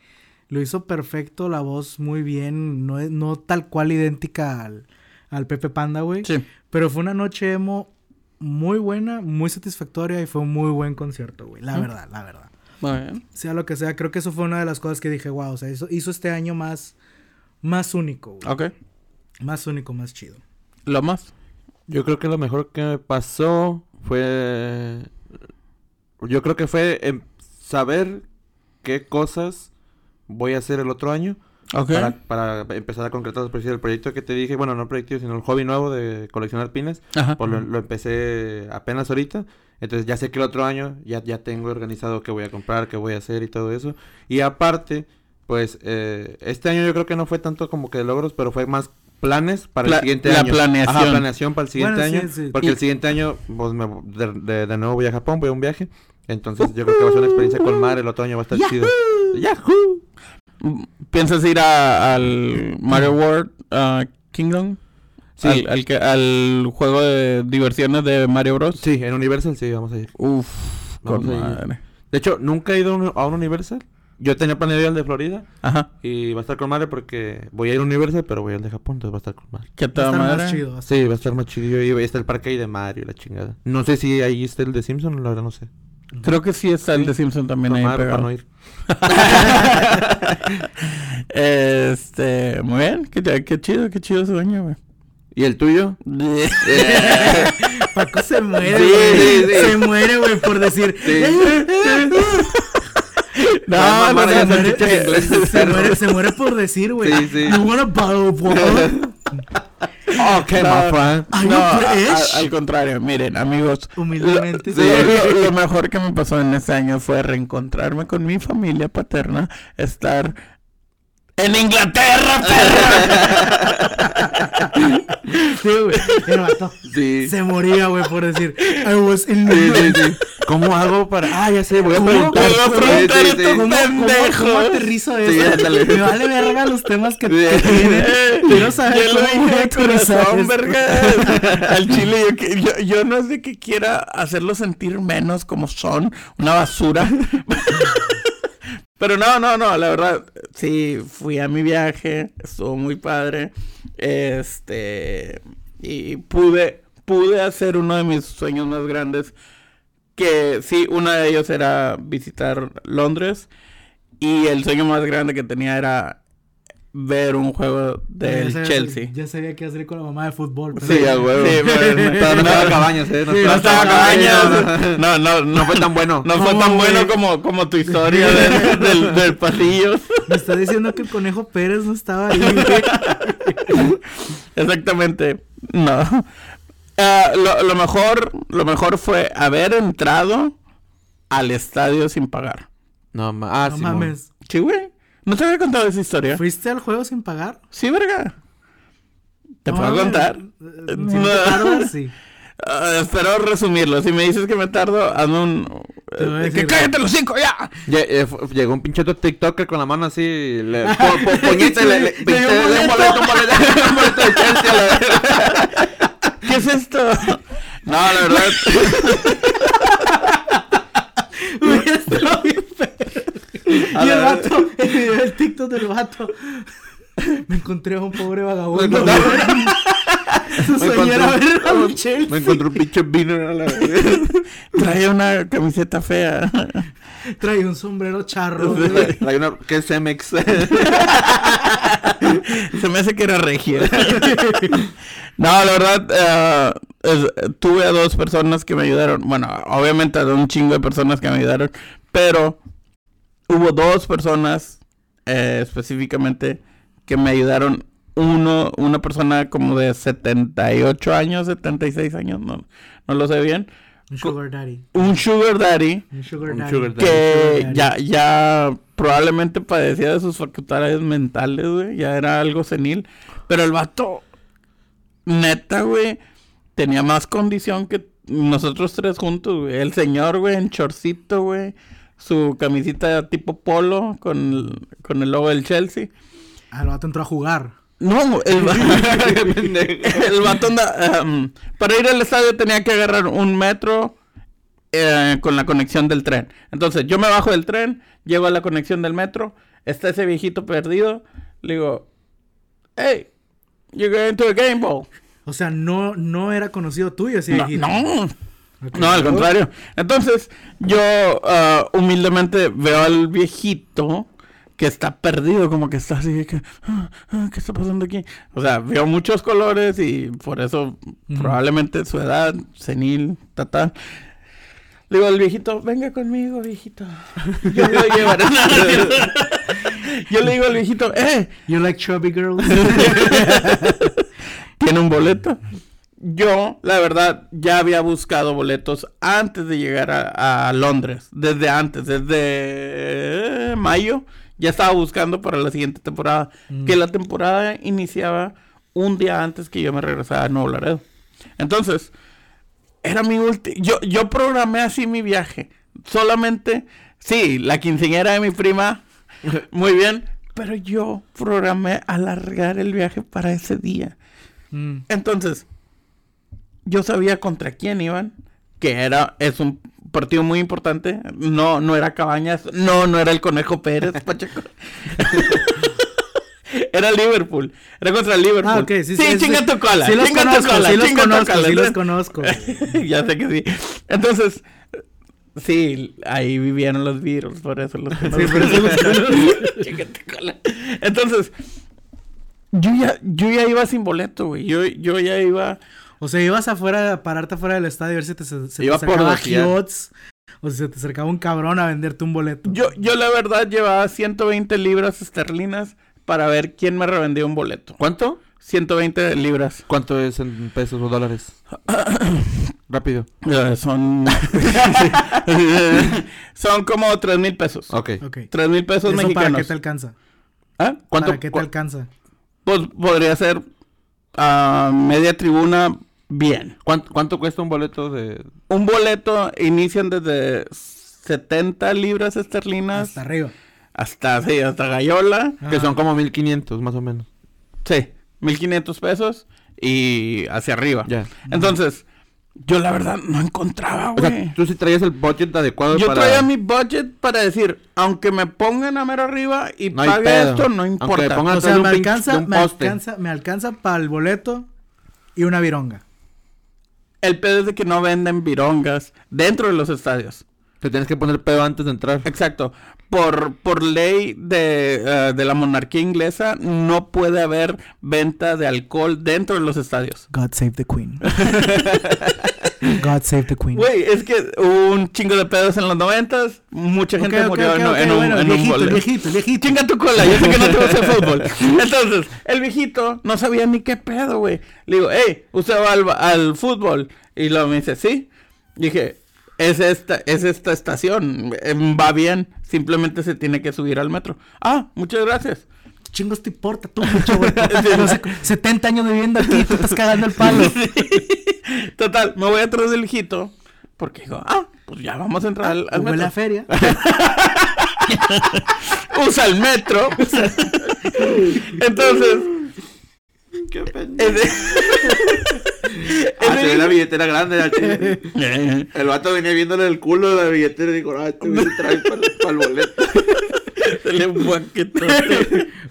Lo hizo perfecto, la voz muy bien, no, es- no tal cual idéntica al, al Pepe Panda, güey. Sí. Pero fue una noche emo muy buena, muy satisfactoria y fue un muy buen concierto, güey. La Mm. verdad, la verdad. Muy bien. Sea lo que sea, creo que eso fue una de las cosas que dije, wow, o sea, hizo, hizo este año más, más único, güey. Ok. Más único, más chido. Lo más. Yo creo que lo mejor que me pasó fue... Yo creo que fue em, saber qué cosas voy a hacer el otro año Ok. para, para empezar a concretar el proyecto que te dije, bueno, no el proyecto, sino el hobby nuevo de coleccionar pines. Ajá. Pues lo, lo empecé apenas ahorita. Entonces ya sé que el otro año ya, ya tengo organizado qué voy a comprar, qué voy a hacer y todo eso. Y aparte, pues eh, este año yo creo que no fue tanto como que de logros, pero fue más planes para Pla- el siguiente la año. planeación. Ajá, planeación para el siguiente Bueno, año. sí. Porque Y- el siguiente año pues, me- de, de- de nuevo voy a Japón, voy a un viaje. Entonces yo creo que va a ser una experiencia con mar, el otro año va a estar chido. ¡Yahoo! ¿Piensas ir a- al Mario World Kingdom? Sí. Al, al, que- al juego de diversiones de Mario Bros. Sí, en Universal sí, vamos a ir. Uf, Vamos con a ir. madre. De hecho, nunca he ido a un, a un Universal. Yo tenía planeado ir al de Florida. Ajá. Y va a estar con madre porque voy a ir a Universal, pero voy al de Japón, entonces va a estar con madre. ¿Qué Va a tal, estar madre? más chido. Sí, va a estar más chido. Y está el parque ahí de Mario, la chingada. No sé si ahí está el de Simpson, la verdad no sé. Creo que sí está el de Simpson también ahí Tomar para pegado. no ir. *laughs* Este, muy bien, qué, qué chido, qué chido sueño, güey. ¿Y el tuyo? *laughs* Paco se muere, Sí, güey. sí, sí. Se muere, güey, por decir. No, no, eh. Se muere, se muere por decir, güey. Sí, sí. You want a bottle of water? Ok, No, my friend. No, a- a- al contrario, miren, amigos. Humildemente. Lo, lo- lo mejor que me pasó en ese año fue reencontrarme con mi familia paterna, estar en Inglaterra, perra. *laughs* Sí, güey. El vato Sí. se moría, güey, por decir. I was in Sí, sí, sí. ¿Cómo hago para...? Ah, ya sé, voy a ¿Cómo? preguntar. Voy a Sí, preguntar sí, esto, sí. ¿Cómo, cómo, pendejo. cómo aterrizo Sí, eso? ándale. Me vale verga los temas que, que tienen. Quiero saber Yo lo cómo voy dije a corazón, verga. *laughs* Al chile, yo, que- yo, yo no es de que quiera hacerlo sentir menos como son, una basura. *laughs* Pero no, no, no, la verdad, sí, fui a mi viaje, estuvo muy padre. Este, y pude, pude hacer uno de mis sueños más grandes. Que sí, uno de ellos era visitar Londres. Y el sueño más grande que tenía era ver un juego del Ya sabía- Chelsea. Ya sabía qué hacer con la mamá de fútbol. pero- Sí, a huevo. Sí, pero- Pero no estaba Cabañas, ¿eh? Sí, No estaba cabañas. No, no, no No fue tan bueno. No fue ¿Cómo, tan bueno como, como tu historia del, del, del pasillo. Me está diciendo que el conejo Pérez no estaba ahí, güey. *laughs* Exactamente. No. Ah, lo, lo mejor, lo mejor fue haber entrado al estadio sin pagar. No, ma- ah, No sí, mames. Sí, güey. ¿No te había contado esa historia? ¿Fuiste al juego sin pagar? Sí, verga. ¿Te No puedo contar? Eh, Si no tardas, sí. Ah, espero resumirlo. Si me dices que me tardo, hazme un... Eh, ¡Que cállate los cinco ya! Eh, Llegó un pinche TikToker con la mano así, le, po, po, *laughs* puñete, le, le, Le dio pinche- *laughs* un le- un boleto. boleto, un boleto, un boleto de Chelsea, a la verga. *laughs* ¿Qué es esto? No, la verdad... Bien. *laughs* Y el vato, *laughs* el video del TikTok del vato. *laughs* Me encontré a un pobre vagabundo. Me. Su Me sueño era encontré- ver a un Chelsea. Me encontré un pinche vino a la. Trae una camiseta fea. Trae un sombrero charro. güey. Hay una que es Cemex. Se me hace que era regia. no, la verdad, es- tuve a dos personas que me ayudaron. Bueno, obviamente a un chingo de personas que me ayudaron. Pero hubo dos personas eh, específicamente que me ayudaron. Uno, una persona como de 78 años, 76 años, no, no lo sé bien. Un sugar daddy. Un sugar daddy Un sugar Un daddy. sugar daddy. que Sugar ya, ya probablemente padecía de sus facultades mentales, güey. Ya era algo senil. Pero el vato, neta, güey, tenía más condición que nosotros tres juntos, güey. El señor, güey, en chorcito, güey. Su camisita tipo polo con el, con el logo del Chelsea. Ah, el vato entró a jugar. No, el, *laughs* el vato anda... em, para ir al estadio tenía que agarrar un metro eh, con la conexión del tren. Entonces, yo me bajo del tren, llego a la conexión del metro, está ese viejito perdido, le digo, hey, you going to a game ball? O sea, no, no era conocido tuyo ese No, viejito. no. No, al contrario. Entonces, yo ah, humildemente veo al viejito que está perdido, como que está así, que, "Ah, ah, ¿qué está pasando aquí? O sea, veo muchos colores y por eso probablemente su edad, senil, tal. Le digo al viejito, venga conmigo, viejito. Yo lo llevaré. *laughs* Yo le digo al viejito, eh, You like chubby girls? *laughs* tiene un boleto. Yo, la verdad, ya había buscado boletos antes de llegar a, a Londres. Desde antes, desde eh, mayo. Ya estaba buscando para la siguiente temporada. Mm. Que la temporada iniciaba un día antes que yo me regresara a Nuevo Laredo. Entonces, era mi último... Yo, yo programé así mi viaje. Solamente, sí, la quinceañera de mi prima, *laughs* muy bien. Pero yo programé alargar el viaje para ese día. Mm. Entonces, yo sabía contra quién iban, que era, es un partido muy importante. No, no era Cabañas, no, no era el Conejo Pérez, *laughs* Pacheco. *laughs* era Liverpool, era contra Liverpool. Ah, ok, sí, sí. sí, chinga tu cola, Sí los chinga tu conozco, cola, sí los chinga tu conozco, cola. sí los conozco. *laughs* ya sé que sí. Entonces, Sí, ahí vivieron los virus, por eso los Sí, por eso los- Chíngate cola. Entonces, yo ya, yo ya iba sin boleto, güey. Yo, yo ya iba. O sea, ibas afuera, a pararte afuera del estadio a ver si te, se, se te Iba por acercaba O si se te acercaba un cabrón a venderte un boleto. Yo, yo la verdad llevaba 120 libras esterlinas para ver quién me revendía un boleto. ¿Cuánto? 120 libras. ¿Cuánto es en pesos o dólares? *coughs* Rápido. Eh, son. *laughs* son como 3 mil pesos. Ok. Ok. 3 mil pesos ¿Eso para mexicanos. qué te alcanza? ¿Ah? ¿Cuánto? ¿Para qué te alcanza? Pues podría ser a media tribuna bien. ¿Cuánto, cuánto cuesta un boleto de...? Un boleto inician desde 70 libras esterlinas Hasta arriba. hasta, sí, hasta Gallola. Que son como 1500 más o menos. Sí, 1500 pesos y hacia arriba. Ya. Entonces, yo la verdad no encontraba, O güey. sea, tú sí traías el budget adecuado Yo para... traía mi budget para decir, aunque me pongan a mero arriba y No pague esto, no Aunque importa. O sea, me alcanza, me alcanza, me alcanza para el boleto y una vironga. El pedo es de que no venden virongas dentro de los estadios. Te tienes que poner pedo antes de entrar. Exacto. Por, por ley de, eh, de la monarquía inglesa, no puede haber venta de alcohol dentro de los estadios. God save the queen. *laughs* God save the queen. Güey, es que hubo un chingo de pedos en los noventas. Mucha gente ok, murió ok, en, ok, en un, bueno, en un viejito, el boleto. viejito, viejito. Chinga tu cola, yo sé que no te gusta el *laughs* fútbol. Entonces, el viejito no sabía ni qué pedo, güey. Le digo, hey, ¿usted va al, al fútbol? Y luego me dice, sí. Dije, es esta, es esta estación, eh, va bien, simplemente se tiene que subir al metro. Ah, muchas gracias. Chingos te importa tú mucho, güey. *laughs* No sé, 70 años viviendo aquí, te estás cagando el palo. *laughs* Total, me voy atrás del viejito, porque digo, ah, pues ya vamos a entrar al, al Huele a metro. feria. *laughs* Usa el metro. Entonces, Qué pendejo. Ah, se ve la billetera grande. chile. El vato venía viéndole el culo de la billetera y dijo, ah, este se trae para el boleto. se le.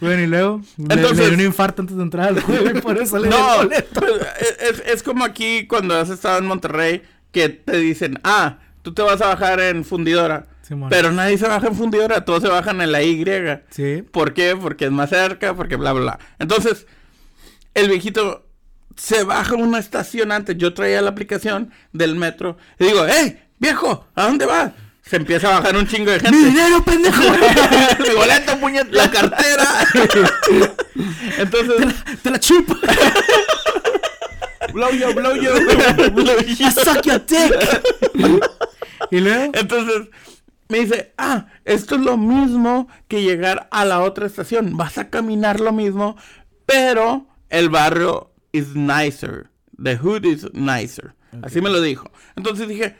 Bueno, y luego le- Entonces- le, dio un infarto antes de entrar al juego y por eso le dio No, el boleto. pues, es, es como aquí cuando has estado en Monterrey que te dicen, ah, tú te vas a bajar en fundidora. Simón. Pero nadie se baja en fundidora, todos se bajan en la Y. Sí. ¿Por qué? Porque es más cerca, porque bla, bla, bla. Entonces, el viejito se baja una estación antes. Yo traía la aplicación del metro y digo, ¡Ey, viejo! ¿A dónde vas? Se empieza a bajar un chingo de gente. ¡Mi dinero, pendejo! *laughs* Mi *laughs* boleto, puñet, la cartera. *laughs* Entonces, ¡Te la chupo! Blow yo, blow yo. ¡I suck your dick! y luego, Entonces me dice, ah, esto es lo mismo que llegar a la otra estación. Vas a caminar lo mismo, pero el barrio is nicer. The hood is nicer. Así me lo dijo. Entonces dije,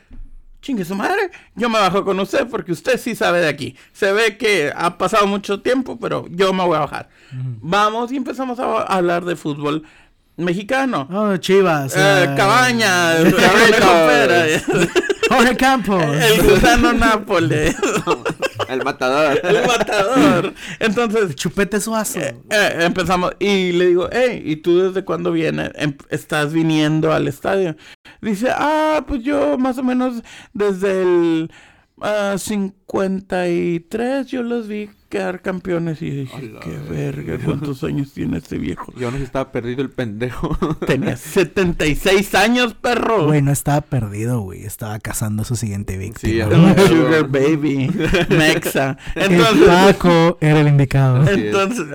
chingue su madre, yo me bajo con usted porque usted sí sabe de aquí. Se ve que ha pasado mucho tiempo, pero yo me voy a bajar. Vamos y empezamos a hablar de fútbol mexicano. oh, Chivas. Eh, eh, Cabañas, *laughs* *laughs* Jorge Campos. el gusano Nápoles. *laughs* El matador. el matador. Entonces, Chupete Suazo. eh, eh, empezamos y le digo, hey, ¿y tú desde cuándo vienes? Em- ¿Estás viniendo al estadio? Dice, ah, pues yo más o menos desde el ah, 53 yo los vi quedar campeones y dije, Hola, qué verga, *laughs* ¿cuántos años tiene este viejo? Yo no sé si estaba perdido el pendejo. *laughs* Tenía *laughs* 76 años, perro. Güey, no estaba perdido, güey. Estaba cazando a su siguiente víctima. Sí, Sugar Baby, Mexa. El Paco era el indicado. Entonces,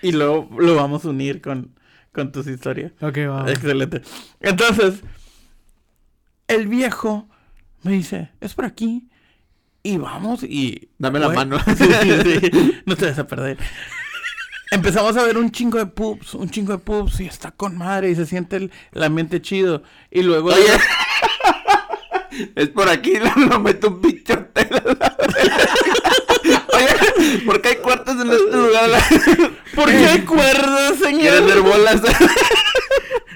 y luego lo vamos a unir con, con tus historias. Ok, vamos. Excelente. Entonces, el viejo me dice, es por aquí. Y vamos y... Dame la mano. *laughs* sí, sí, sí, no te vas a perder. Empezamos a ver un chingo de pubs, un chingo de pubs y está con madre y se siente el, el ambiente chido. Y luego... Oye. *laughs* Es por aquí, lo, lo meto un pinche hotel. *laughs* Oye, ¿por qué hay cuartos en este lugar? ¿Por qué hay cuerdas, señor? ¿Quieres ver bolas?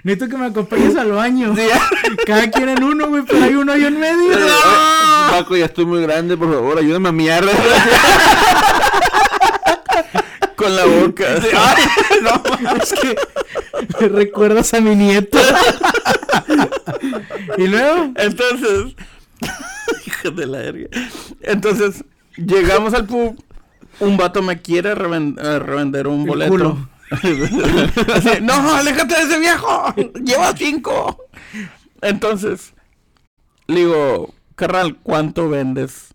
Necesito que me acompañes al baño. Sí, *laughs* Cada quien en uno, güey, pero hay uno ahí en medio. Paco, ya estoy muy grande, por favor, ayúdame a miar. *laughs* Con la boca. *laughs* Es que me recuerdas a mi nieto. y luego, Entonces, Hijo de la verga. Entonces, llegamos al pub. Un vato me quiere reven- eh, revender un boleto. *laughs* Así, no, aléjate de ese viejo. Lleva cinco. Entonces, le digo, carnal, ¿cuánto vendes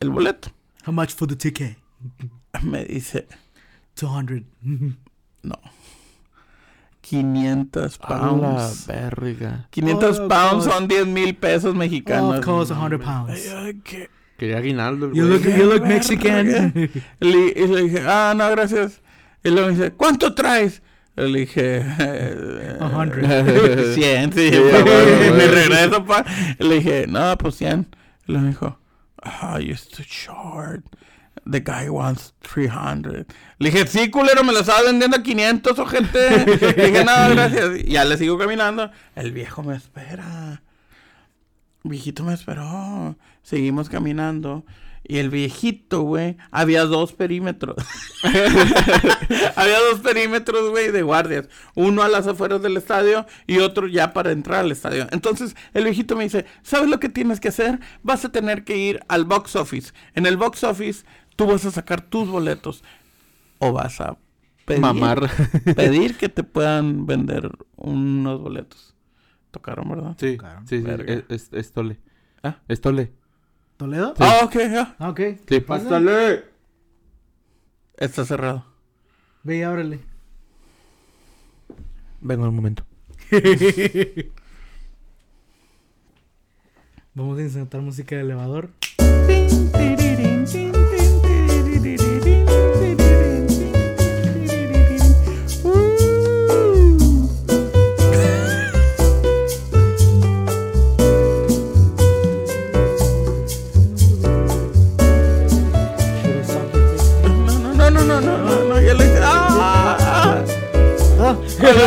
el boleto? How much for the ticket? Me dice, 200. no. 500 A la pounds. verga. 500 Oh, pounds God. son 10 mil pesos mexicanos. of course, 100 pounds. Quería aguinaldo You look, you look. Mexican. Le- y le dije, ah, no, gracias. Y luego me dice, ¿cuánto traes? Le dije, eh, A hundred. *laughs* 100, sí. *laughs* Me regreso, pa. Le dije, no, pues 100. Y luego me dijo, ah, you're too short. The guy wants 300. Le dije, sí, culero, me lo estaba vendiendo a 500, o gente. Le dije, no, gracias. Y ya le sigo caminando. El viejo me espera. Viejito me esperó. Seguimos caminando. Y el viejito, güey, había dos perímetros. *laughs* había dos perímetros, güey, de guardias. Uno a las afueras del estadio y otro ya para entrar al estadio. Entonces, el viejito me dice, ¿sabes lo que tienes que hacer? Vas a tener que ir al box office. En el box office, tú vas a sacar tus boletos. O vas a pedir, Mamar. *laughs* pedir que te puedan vender unos boletos. Tocaron, ¿verdad? Sí, Claro. sí, sí. Es, es, es tole. ¿Ah? Es tole. ¿Toledo? Ah, ok, ya. Ah, ok. Sí, pásale. Está cerrado. Ve y ábrele. Vengo un momento. *laughs* Vamos a insertar música de elevador.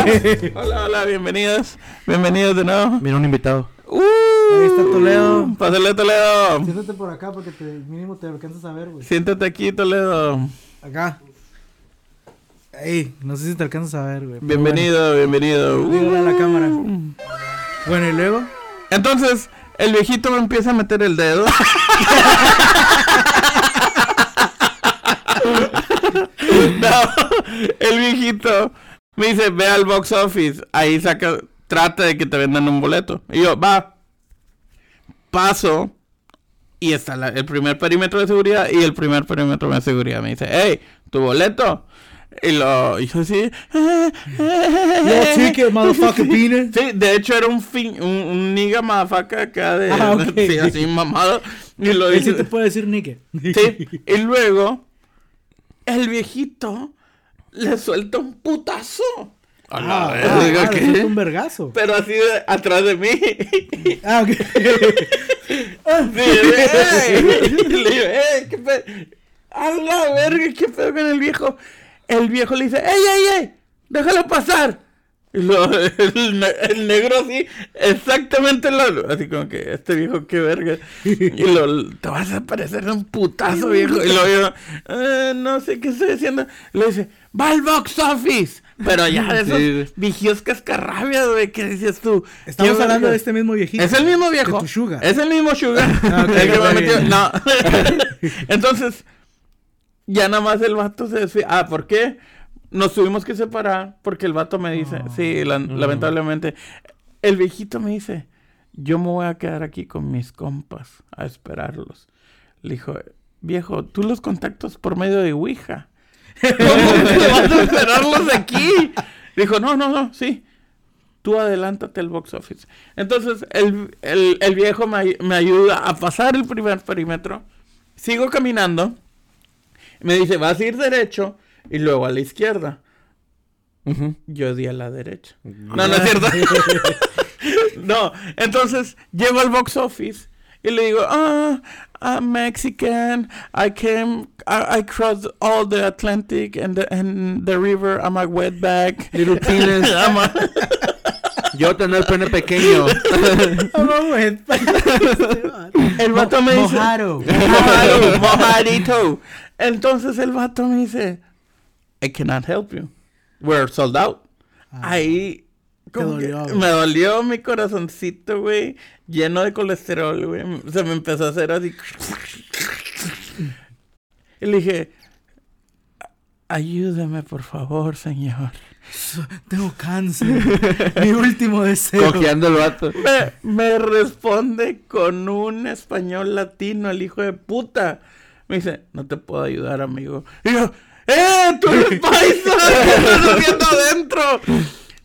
*laughs* Hola, hola, bienvenidos. Bienvenidos de nuevo. Mira un invitado. Uh, Ahí está Toledo. Pásale, Toledo. Siéntate por acá porque te, mínimo te alcanzas a ver, güey. Siéntate aquí, Toledo. Acá. Ey, no sé si te alcanzas a ver, güey. Bienvenido, bienvenido. bueno. Dígale a la Uh. cámara. Bueno, y luego. Entonces, el viejito me empieza a meter el dedo. *laughs* *laughs* no, el viejito me dice, ve al box office, ahí saca, trata de que te vendan un boleto. Y yo, va, paso, y está la- el primer perímetro de seguridad y el primer perímetro de seguridad. Me dice, hey, tu boleto. Y lo, y yo así, Yo ticket, motherfucker. *laughs* Sí, de hecho era un fin, un, un niga mafaca acá de Ah, *laughs* sí, así mamado. Y lo Él sí dice. te puede decir Nike. Sí, *laughs* y luego el viejito le suelta un putazo. A la Ah, verga, ah, ¿qué? le suelta un vergazo. Pero así de, atrás de mí. *laughs* Ah, ok. *laughs* Sí, ¡ey! Y *laughs* le digo, ¡ey! ¿Qué pedo? A la verga, ¿qué pedo con el viejo? El viejo le dice, ¡ey, ey, ey! ¡Déjalo pasar! Lo, el, ne- el negro así, exactamente lo, así como que, este viejo, qué verga. Y lo, te vas a parecer un putazo, viejo. Y lo yo, "Eh, no sé qué estoy haciendo. Y le dice, va al box office. Pero ya de esos Sí. viejos cascarrabias, güey, ¿qué dices tú? Estamos ¿Qué hablando verga? de este mismo viejito. Es el mismo viejo. De tu sugar. Es el mismo sugar. *laughs* Ah, el que me metió. No. *laughs* Entonces, ya nada más el vato se desfía. Ah, ¿por qué? Nos tuvimos que separar porque el vato me dice, Oh. sí, la- lamentablemente. El viejito me dice, yo me voy a quedar aquí con mis compas a esperarlos. Le dijo, viejo, tú los contactas por medio de Ouija. *laughs* ¿Cómo vas a esperarlos aquí? Dijo, no, no, no, sí. Tú adelántate al box office. Entonces, el, el- el viejo me, me ayuda a pasar el primer perímetro. Sigo caminando. Me dice, vas a ir derecho y luego a la izquierda. Yo di a la derecha. No, no es cierto. *laughs* no, entonces llego al box office y le digo, ah, I'm Mexican. I came, I, I crossed all the Atlantic and the, and the river. I'm a wetback. Little penis. *laughs* I'm a- Yo tener pene pequeño. *laughs* El vato me dice, Mojaro. Mojado, mojadito. Entonces el vato me dice, I cannot help you. We're sold out. Ahí como que dolió, güey. me dolió mi corazoncito, güey, lleno de colesterol, güey. Se me empezó a hacer así. Y le dije, ayúdame, por favor, señor. Tengo cáncer. Mi último deseo. Cojeando el vato. Me, me responde con un español latino, el hijo de puta. Me dice, no te puedo ayudar, amigo. Y yo, ¡eh! ¡Tú eres *laughs* paisa! *laughs* ¿Qué estás haciendo *laughs* adentro?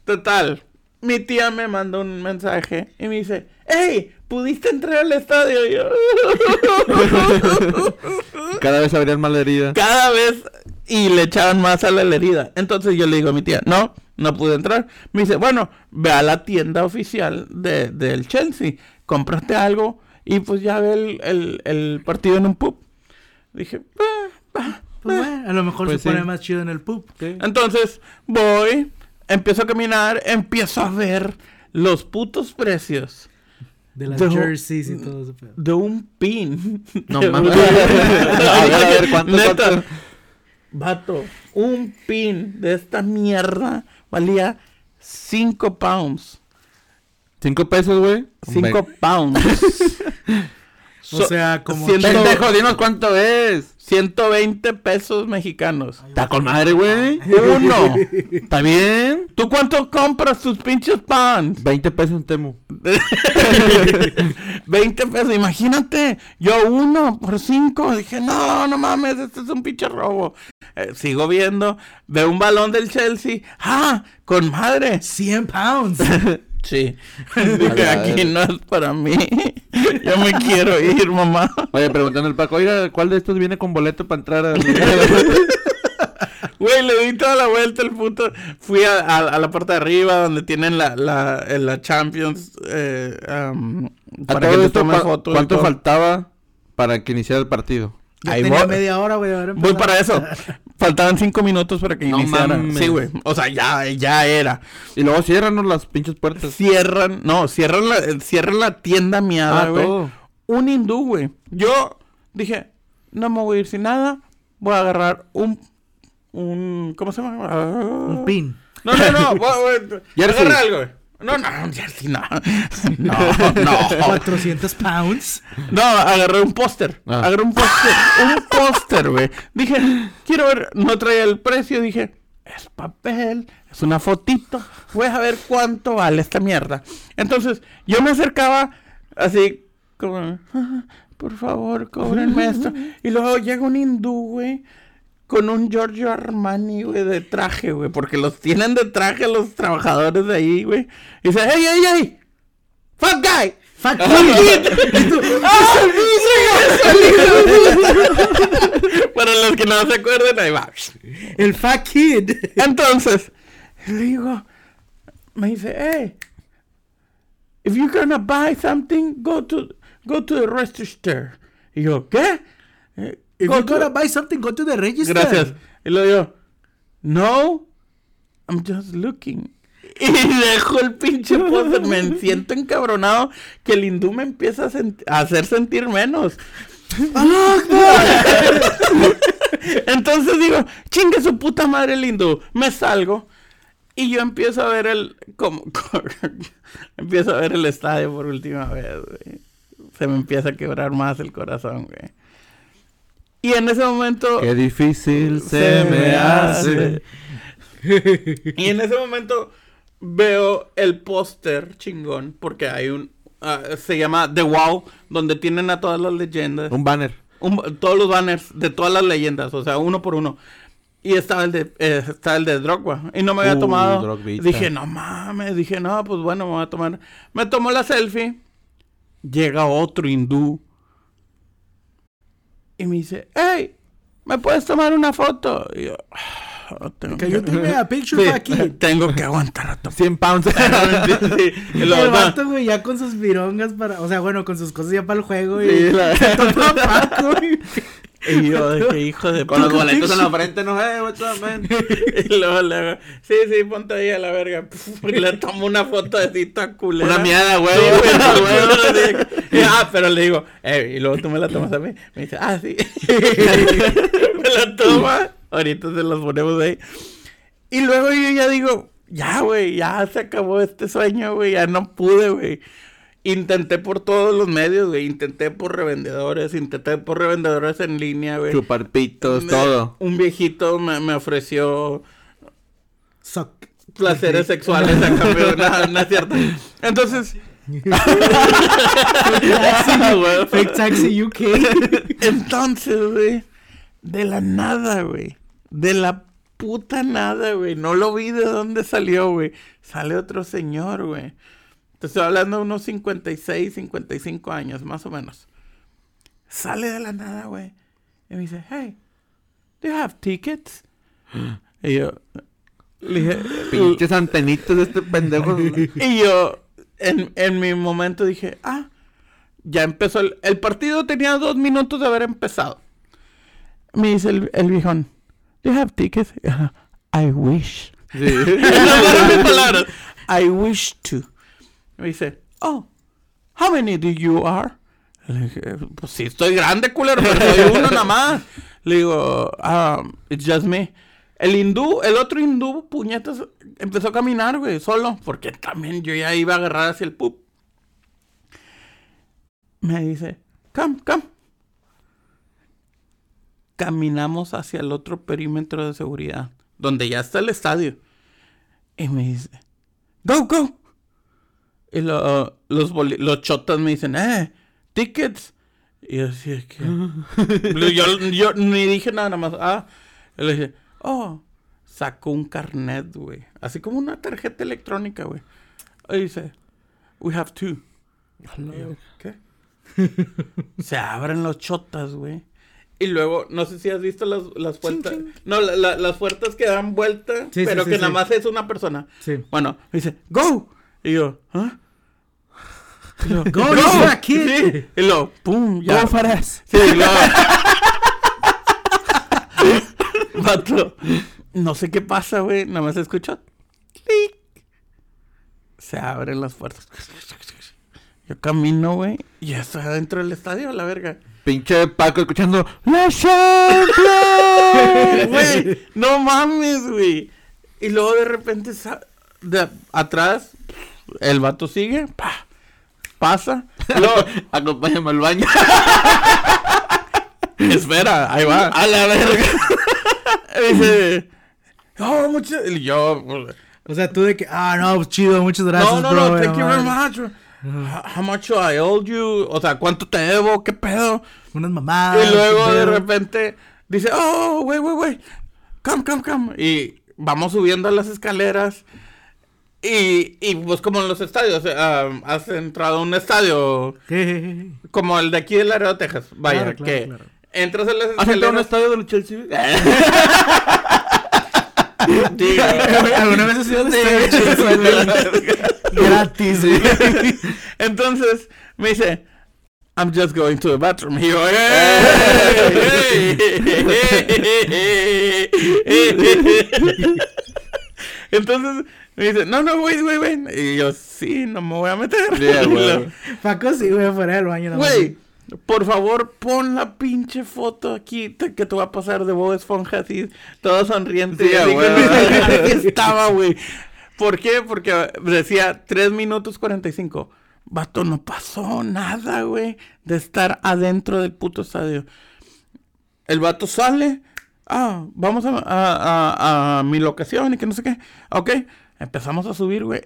Total. Mi tía me manda un mensaje y me dice, ¡Ey! ¿Pudiste entrar al estadio? Y yo, Cada vez abrías más la herida. cada vez y le echaban más a la herida. Entonces yo le digo a mi tía, no, no pude entrar. Me dice, bueno, ve a la tienda oficial de, del Chelsea, cómprate algo y pues ya ve el, el- el partido en un pub. Dije, "Ah, ah, Pues ah". bueno, a lo mejor Pues se pone más chido en el pub. Entonces voy, empiezo a caminar, empiezo a ver los putos precios De las De- jerseys y todo eso. pedo. de un pin. No *laughs* mames. un- *laughs* A ver, a ver, ¿cuánto, Neta, cuánto? Vato, un pin de esta mierda valía 5 pounds. ¿Cinco pesos, güey? 5 pounds. *laughs* O So- sea, como Pendejo, dinos cuánto es. 120 pesos mexicanos. Está con madre, güey. Uno. ¿Está bien? ¿Tú cuánto compras tus pinches pants? 20 pesos en Temu. *laughs* 20 pesos, imagínate. Yo uno por cinco. Dije, no, no mames, este es un pinche robo. Eh, sigo viendo, veo un balón del Chelsea. ¡Ah! ¡Con madre! 100 pounds. *laughs* Sí. *laughs* Dije, aquí no es para mí. *laughs* Yo me *laughs* quiero ir, mamá. Oye, preguntando al Paco, oiga, ¿cuál de estos viene con boleto para entrar a... Güey, le di toda la vuelta el puto. Fui a, a- a la parte de arriba donde tienen la, la, la Champions. Eh, um, A para que todo te esto, tomes ¿cu- fotos. y ¿cuánto faltaba para que iniciara el partido? Ahí tenía voy. media hora, güey. Voy para eso. Faltaban cinco minutos para que No iniciara. mames. Sí, güey. O sea, ya, ya era. Y luego ciérranos las pinches puertas. Cierran, no, cierran la, cierran la tienda miada, Ah, güey. todo. Un hindú, güey. Yo dije, no me voy a ir sin nada. Voy a agarrar un. un ¿Cómo se llama? Ah. Un pin. No, no, no. *laughs* voy, voy, agarra algo, güey. No, no, no. No, no. 400 pounds. No, agarré un póster. Ah. Agarré un póster. un póster, güey. Dije, quiero ver. No traía el precio. Dije, es papel. Es una fotito. Voy a ver cuánto vale esta mierda. Entonces, yo me acercaba así, como, "Ah, por favor, cóbrenme esto. Y luego llega un hindú, güey. Con un Giorgio Armani, güey, de traje, güey. Porque los tienen de traje los trabajadores de ahí, güey. Y dice, hey, hey, hey. Fuck guy. *laughs* Y tú, Para los que no se acuerden, ahí va. El fat kid. Entonces, le digo, me dice, hey, if you're gonna buy something, go to, go to the register. Y yo, ¿qué? If go you're to- gonna buy something, go to the register. Gracias. Y le digo, no, I'm just looking. *laughs* Y dejo el pinche *laughs* póster, me siento encabronado que el hindú me empieza a, sent- a hacer sentir menos. *laughs* Entonces digo, chingue su puta madre el hindú. Me salgo y yo empiezo a ver el. Como, empiezo a ver el estadio por última vez, güey. Se me empieza a quebrar más el corazón, güey. Y en ese momento. Qué difícil se, me hace. Y en ese momento veo el póster chingón, porque hay un. ah, se llama The Wall, donde tienen a todas las leyendas. Un banner. Un- todos los banners de todas las leyendas, o sea, uno por uno. Y estaba el de, eh, estaba el de Drogba. Y no me había Uh, tomado. Drogbita. Dije, no mames. Dije, no, pues bueno, me voy a tomar. Me tomó la selfie. Llega otro hindú. Y me dice, hey, ¿me puedes tomar una foto? Y yo, "Ah, tengo you take me a picture, Sí, kid? tengo que aguantar a tomar. 100 pounds. *laughs* Sí, *laughs* y El vato, güey, ya con sus virongas para... O sea, bueno, con sus cosas ya para el juego, y... Sí, *laughs* la-. Y yo, de que hijo de Con los boletos en la frente, no sé, what's up, man. *laughs* Y luego le hago, sí, sí, ponte ahí a la verga. *laughs* Y le tomo una foto de cita culera. Una miada, güey. Sí, *laughs* ah, pero le digo, eh, y luego tú me la tomas a mí. Me dice, ah, sí. me la toma. Ahorita se los ponemos ahí. Y luego yo ya digo, ya, güey, ya se acabó este sueño, güey, ya no pude, güey. Intenté por todos los medios, güey. Intenté por revendedores, intenté por revendedores en línea, güey. Chupar pitos, todo. Un viejito me, me ofreció Suck. placeres sexuales a cambio de es cierto. Entonces. Fake taxi UK. *laughs* entonces, güey, de la nada, güey. De la puta nada, güey. No lo vi de dónde salió, güey. Sale otro señor, güey. Te estoy hablando de unos 56, 55 años, más o menos. Sale de la nada, güey. Y me dice, hey, do you have tickets? *gasps* Y yo, le dije, Pinches antenitas de este pendejo. *laughs* y yo, en, en mi momento dije, ah, ya empezó el, el partido tenía dos minutos de haber empezado. Me dice el, el viejón, do you have tickets? I wish. Sí. *laughs* Esas fueron mis *laughs* palabras. I wish to. Me dice, oh, how many do you are? Le dije, pues sí, estoy grande, culero, pero soy uno nada más. Le digo, um, it's just me. El hindú, el otro hindú, puñetas, empezó a caminar, güey, solo, porque también yo ya iba a agarrar hacia el pup. Me dice, come, come. Caminamos hacia el otro perímetro de seguridad, donde ya está el estadio. Y me dice, go, go. Y lo- los, los chotas me dicen, eh, tickets. Y yo así que... *laughs* yo, yo ni dije nada, nada más. Ah, y le dije, oh, sacó un carnet, güey. Así como una tarjeta electrónica, güey. Y dice, we have two. Y yo, ¿qué? Se abren los chotas, güey. Y luego, no sé si has visto las, las puertas. No, la- la- las puertas que dan vuelta, Sí, pero sí, que sí. nada más es una persona. Sí. Bueno, dice, go. Y yo, ¿ah? Y yo, *laughs* Go, kid. Sí. Y luego, pum, ya. Go, Faraz. Sí, luego. *laughs* Vato, no sé qué pasa, güey. Nada más escucho. clic. Se abren las puertas. Yo camino, güey. Y ya estoy adentro del estadio, a la verga. Pinche Paco escuchando. ¡La *laughs* Champions! Güey, no mames, güey. Y luego de repente de atrás el vato sigue, pa, pasa. *laughs* Luego, Acompáñame al baño. *laughs* espera, ahí va. A la verga. *laughs* Dice, oh, mucho. Y yo, pues, O sea, tú de que, ah, no, chido, muchas gracias, no, no, bro. no, güey, thank you very much. How- How much I owe you? O sea, ¿cuánto te debo? ¿Qué pedo? Unas mamadas. Y luego de repente dice, oh, wait, wait, wait, come, come, come. Y vamos subiendo las escaleras. Y, y pues como en los estadios, ah, has entrado a un estadio como el de aquí de Laredo, Texas. Vaya, Claro, claro, que claro. entras en las ¿Has entrado a un estadio de los Chelsea? Digo, ¿Alguna vez has ido de Sí, estadio, güey, güey? de la verga. Gratis, güey. Entonces me dice, I'm just going to the bathroom. Y yo. Entonces me dice, no, no, wait, wait, wait. Y yo, sí, no me voy a meter. Huevo. *laughs* Paco sí, güey, fuera del baño. Güey, por favor, pon la pinche foto aquí te- que te va a pasar de Bob Esponja así, todo sonriente. Sí, Así que- *laughs* así estaba, güey. ¿Por qué? Porque decía 3 minutos 45. Vato, no pasó nada, güey, de estar adentro del puto estadio. El vato sale. Ah, vamos a, a- a- a mi locación y que no sé qué. Ok, empezamos a subir, güey.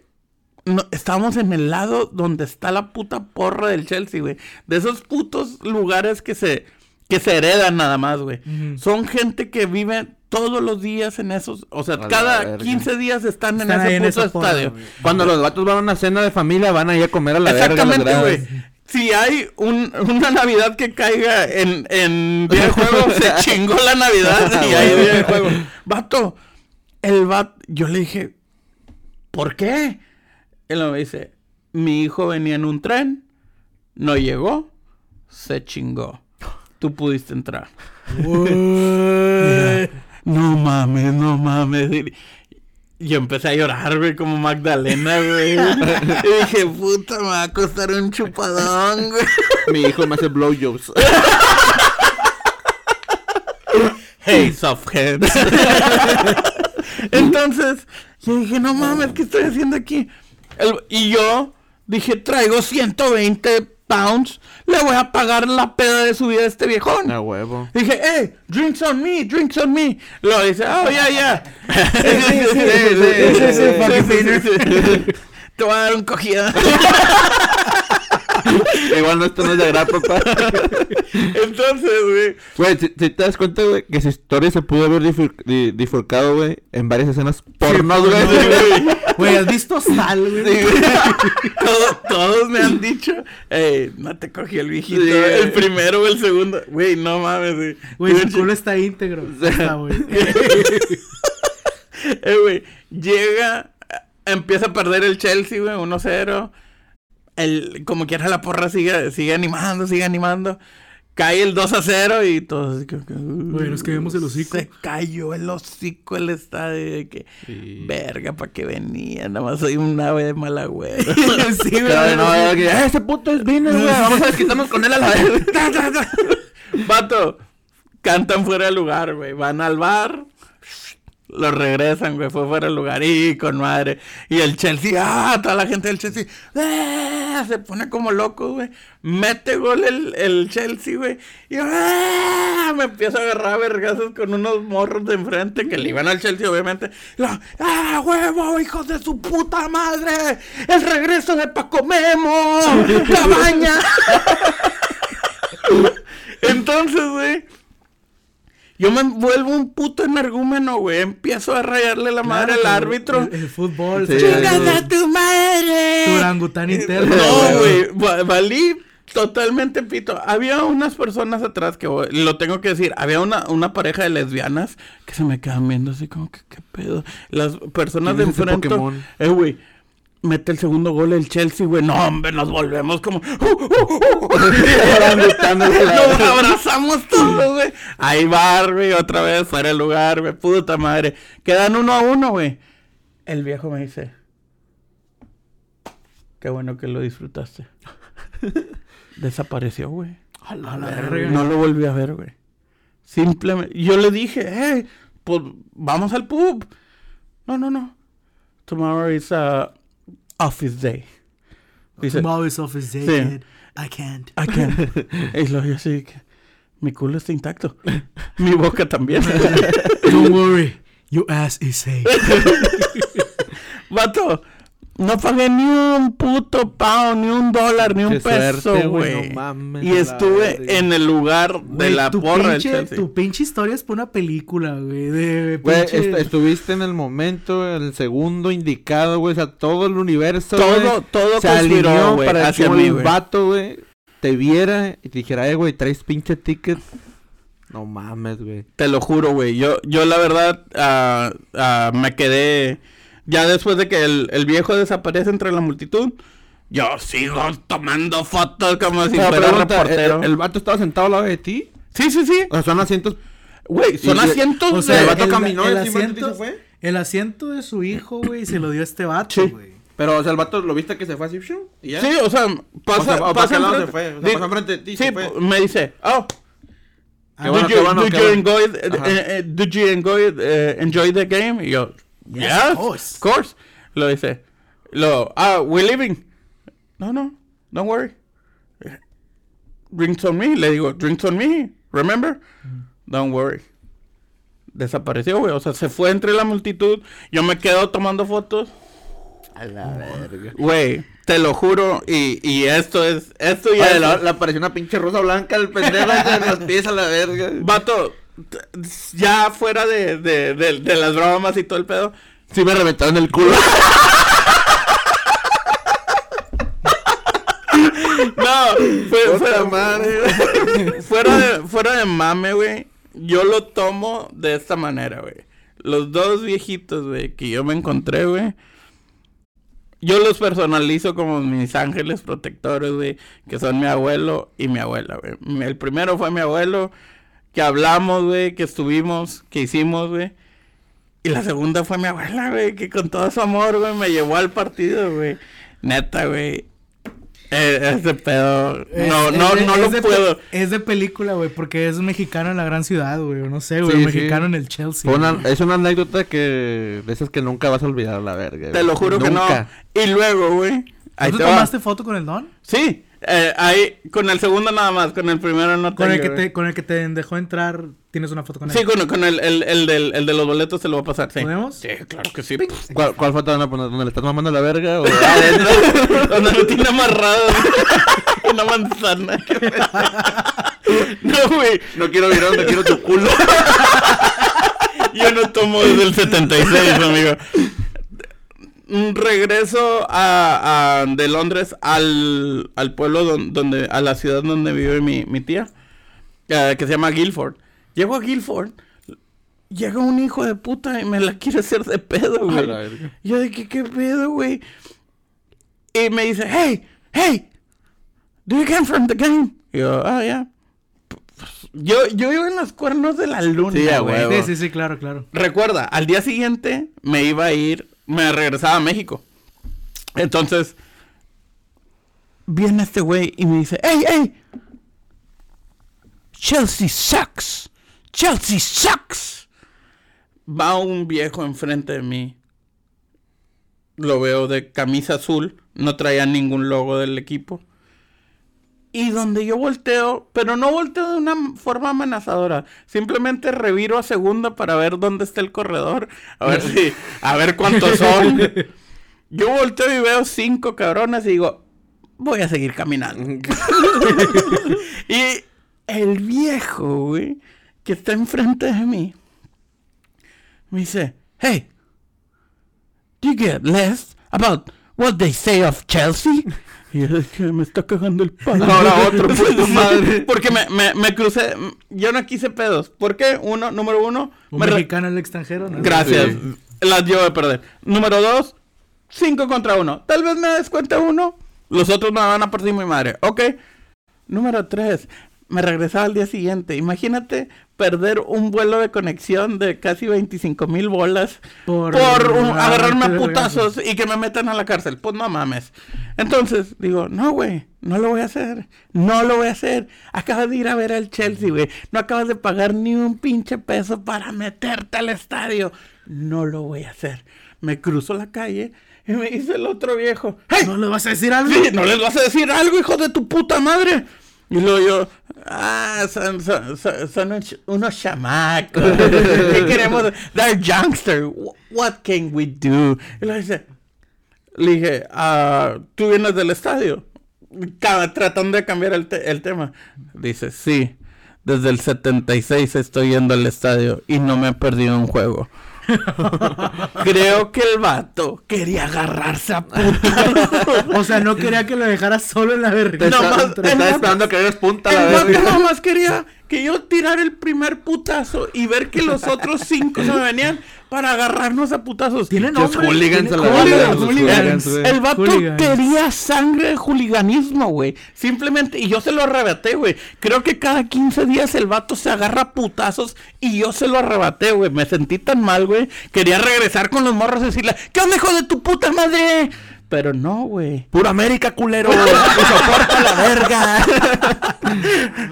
No, estábamos en el lado donde está la puta porra del Chelsea, güey. De esos putos lugares que se, que se heredan nada más, güey. Ujú. Son gente que vive todos los días en esos... O sea, A cada verga. 15 días están, Están en ese en puto porra, estadio. güey. Cuando los vatos van a una cena de familia, van ahí a comer a la verga. las Exactamente, güey. Si hay un- una Navidad que caiga en, en día de juego, *laughs* se chingó la Navidad y ahí día de juego. *laughs* Vato, el vato, yo le dije, ¿por qué? Él me dice, mi hijo venía en un tren, no llegó, se chingó. Tú pudiste entrar. *laughs* No mames, no mames. Y Yo empecé a llorar, güey, como Magdalena, güey. y dije, puta, me va a costar un chupadón, güey. Mi hijo me hace blowjobs. *laughs* Hey, soft hands. *laughs* Entonces, yo dije, no mames, ¿qué estoy haciendo aquí? El- y yo dije, traigo 120 pounds, le voy a pagar la peda de su vida a este viejón. A huevo. Dije, hey, drinks on me, drinks on me. Lo dice, oh, ya, ya. Te voy a dar un cogido. *laughs* Igual no, esto no es de agrado, papá. *laughs* Entonces, güey. Güey, si, si te das cuenta, güey, que su historia se pudo haber difur- di- bifurcado, güey, en varias escenas porno, güey. *laughs* Güey, ¿has visto Sal, güey? Todo- todos me han dicho, hey, no te cogí el viejito, Sí. el primero o el segundo. Güey, no mames, güey. Güey, su culo está íntegro. Está, güey. Eh, güey, llega, empieza a perder el Chelsea, güey, 1-0. El, como quiera la porra sigue, sigue animando, sigue animando. Cae el 2-0 y todos así como que, Güey, nos quedamos el hocico. Se cayó el hocico el estadio de que, Sí. verga, ¿para qué venía? Nada más soy un ave de mal agüero. *laughs* sí, güey. *laughs* Claro, no, que, "Eh, ese puto es vino, güey. *laughs* Vamos a desquitarnos con él a la vez. Vato, cantan fuera de lugar, güey. Van al bar, lo regresan, güey. Fue fuera de lugar y con madre. Y el Chelsea, ah, toda la gente del Chelsea, ¡eh! se pone como loco, güey. Mete gol el, el Chelsea, güey. Y ¡ah! me empiezo a agarrar vergazos con unos morros de enfrente que le iban al Chelsea, obviamente. Y ¡ah, huevo, hijos de su puta madre! ¡El regreso de Paco Memo! ¡Cabaña! *laughs* Entonces, güey. Yo me vuelvo un puto energúmeno, güey. Empiezo a rayarle la madre al Claro, árbitro. El, el fútbol. Sí. ¡Chingada a tu madre! Tu orangután interno. No, güey. va- Valí totalmente pito. Había unas personas atrás que, güey, lo tengo que decir, había una, una pareja de lesbianas que se me quedan viendo así como que, ¿qué pedo? Las personas de ¿Quién es ese enfrente. Pokémon? Eh, güey. Mete el segundo gol el Chelsea, güey. No, hombre, nos volvemos como. ¡Uh, uh, uh! *laughs* La- Nos abrazamos todos, güey. Ahí va, güey, otra vez fuera de lugar, güey. Puta madre. Quedan uno a uno, güey. El viejo me dice. Qué bueno que lo disfrutaste. *laughs* Desapareció, güey. A la verga. No lo volví a ver, güey. Simplemente. Yo le dije, hey, pues vamos al pub. No, no, no. Tomorrow is a office day. Dice, Tomorrow is office day, Sí. kid. I can't. I can't. *laughs* y lo yo así mi culo está intacto. mi boca también. *laughs* Don't worry. Your ass is safe. *laughs* Vato, no pagué ni un puto pound, ni un dólar, ni un Qué peso, güey, güey. no mames, y estuve en el lugar de la tu porra del pinche, Chelsea. Tu pinche historia es para una película, güey. De Güey, pinche- est- estuviste en el momento, el segundo indicado, güey. O sea, todo el universo, Todo, todo se alineó güey, para que hacia un mí, güey. vato, güey, te viera y te dijera, eh, güey, traes pinche ticket. No mames, güey. Te lo juro, güey. Yo, yo la verdad ah, ah, me quedé. Ya después de que el, el viejo desaparece entre la multitud, yo sigo tomando fotos como si fuera pregunta, reportero. ¿el, el vato estaba sentado al lado de ti? Sí, sí, sí. O sea, son asientos. Güey, son Y- asientos O sea, el vato el, caminó el encima de ti y asiento, se fue. el asiento de su hijo, güey, se lo dio a este vato, Sí. güey. Pero, o sea, el vato lo viste que se fue así, ¡shum! y ya. Sí, o sea, pasa, O sea, ¿o pasa enfrente- se fue? O sea, pasó enfrente de ti Sí, se fue. me dice, oh, Qué bueno, did qué you, bueno, did qué you bueno. enjoy, eh, eh, eh, did you enjoy, eh, enjoy the game? Y yo, Yes, yes, of of course." course. Lo dice, lo, ah, we're leaving. No, no, don't worry. Drinks on me, le digo, drinks on me, remember? Don't worry. Desapareció, güey, o sea, se fue entre la multitud, yo me quedo tomando fotos. A la verga. Güey, te lo juro, y, y esto es, esto ya es- le, apareció una pinche rosa blanca al pendejo *laughs* en los pies a la verga. Vato, ya fuera de, de, de, de las bromas y todo el pedo. Sí me reventaron el culo. *laughs* No, fue, fuera, madre. *laughs* fuera, de, fuera de mame, güey. Yo lo tomo de esta manera, güey. Los dos viejitos, güey, que yo me encontré, güey. Yo los personalizo como mis ángeles protectores, güey. Que son mi abuelo y mi abuela, güey. El primero fue mi abuelo. Que hablamos, güey. Que estuvimos. Que hicimos, güey. Y la segunda fue mi abuela, güey. Que con todo su amor, güey, me llevó al partido, güey. Neta, güey. Eh, ese pedo. No, es no, no es lo puedo. Es de película, güey, porque es un mexicano en la gran ciudad, güey. No sé, güey. Sí, mexicano en el Chelsea. Una- es una anécdota que... De esas que nunca vas a olvidar, la verga. Te lo juro Nunca. que no. Y luego, güey. ¿Tú te va. tomaste foto con el Don? Sí. Eh, ahí, con el segundo nada más. Con el primero no Con el, que te, con el que te dejó entrar, tienes una foto con él. Sí, con, con el, el, el, del, el de los boletos se lo va a pasar, sí. ¿Podemos? Sí, claro que sí. ¿Cuál, ¿Cuál foto van a poner? ¿Dónde le estás mamando la verga? O... *laughs* Donde lo tiene amarrado. *laughs* Una manzana. no, güey. no quiero mirar, no quiero tu culo. *laughs* Yo no tomo desde el 76, amigo. Un regreso a, a- de Londres al, al pueblo don- donde, a la ciudad donde vive mi, mi tía, eh, que se llama Guilford. Llego a Guilford, llega un hijo de puta y me la quiere hacer de pedo, güey. Yo de que, ¿qué pedo, güey? Y me dice, hey, hey, do you come from the game? Y yo, ah, ya. Yo, yo iba en los cuernos de la luna, güey. Sí, sí, sí, claro, claro. Recuerda, al día siguiente me iba a ir, me regresaba a México. Entonces, viene este güey y me dice, hey, hey, Chelsea sucks, Chelsea sucks. Va un viejo enfrente de mí. Lo veo de camisa azul, no traía ningún logo del equipo. Y donde yo volteo, pero no volteo de una forma amenazadora, simplemente reviro a segunda para ver dónde está el corredor, a ver si, a ver cuántos *laughs* son. Yo volteo y veo cinco cabrones y digo, voy a seguir caminando. *laughs* y el viejo, güey, que está enfrente de mí, me dice, hey, do you get less about what they say of Chelsea? Y es que me está cagando el palo. Ahora *laughs* otro, madre. Porque me, me, me crucé, yo no quise pedos. ¿Por qué? Uno, número uno, Un me mexicano en el extranjero, ¿no? Gracias. Sí. Las llevo de perder. Número dos, cinco contra uno. Tal vez me descuente uno. Los otros me van a partir mi madre. Ok. Número tres, me regresaba al día siguiente. Imagínate perder un vuelo de conexión de casi 25 mil bolas por, Por un- agarrarme a putazos y que me metan a la cárcel. Pues no mames. Entonces digo, no, güey, no lo voy a hacer. No lo voy a hacer. Acabas de ir a ver al Chelsea, güey. No acabas de pagar ni un pinche peso para meterte al estadio. No lo voy a hacer. Me cruzo la calle y me dice el otro viejo, ¡Hey! ¿No le vas a decir algo? Sí, no les vas a decir algo, hijo de tu puta madre. Y luego yo, ah, son, son- son- son un unos chamacos. *laughs* ¿Qué queremos? They're youngster. Wh- What can we do? Y luego dice, le dije, ah, ¿tú vienes del estadio? Tratando de cambiar el, te- el tema. Dice, sí, desde el 76 estoy yendo al estadio y no me he perdido un juego. *laughs* Creo que el vato quería agarrarse a puta. *laughs* O sea, no quería que lo dejaras solo en la verga. No, más- estaba esperando que eres punta la El vato verga. nada más quería que yo tirara el primer putazo y ver que los otros cinco se me venían para agarrarnos a putazos. Tiene Pinches nombre. hooligans. El vato Hooligans. quería sangre de hooliganismo, güey. Simplemente, y yo se lo arrebaté, güey. Creo que cada 15 días el vato se agarra a putazos y yo se lo arrebaté, güey. Me sentí tan mal, güey. Quería regresar con los morros y decirle, ¿qué onda, hijo de tu puta madre? Pero no, güey. Pura América, culero. *laughs* y soporta la verga.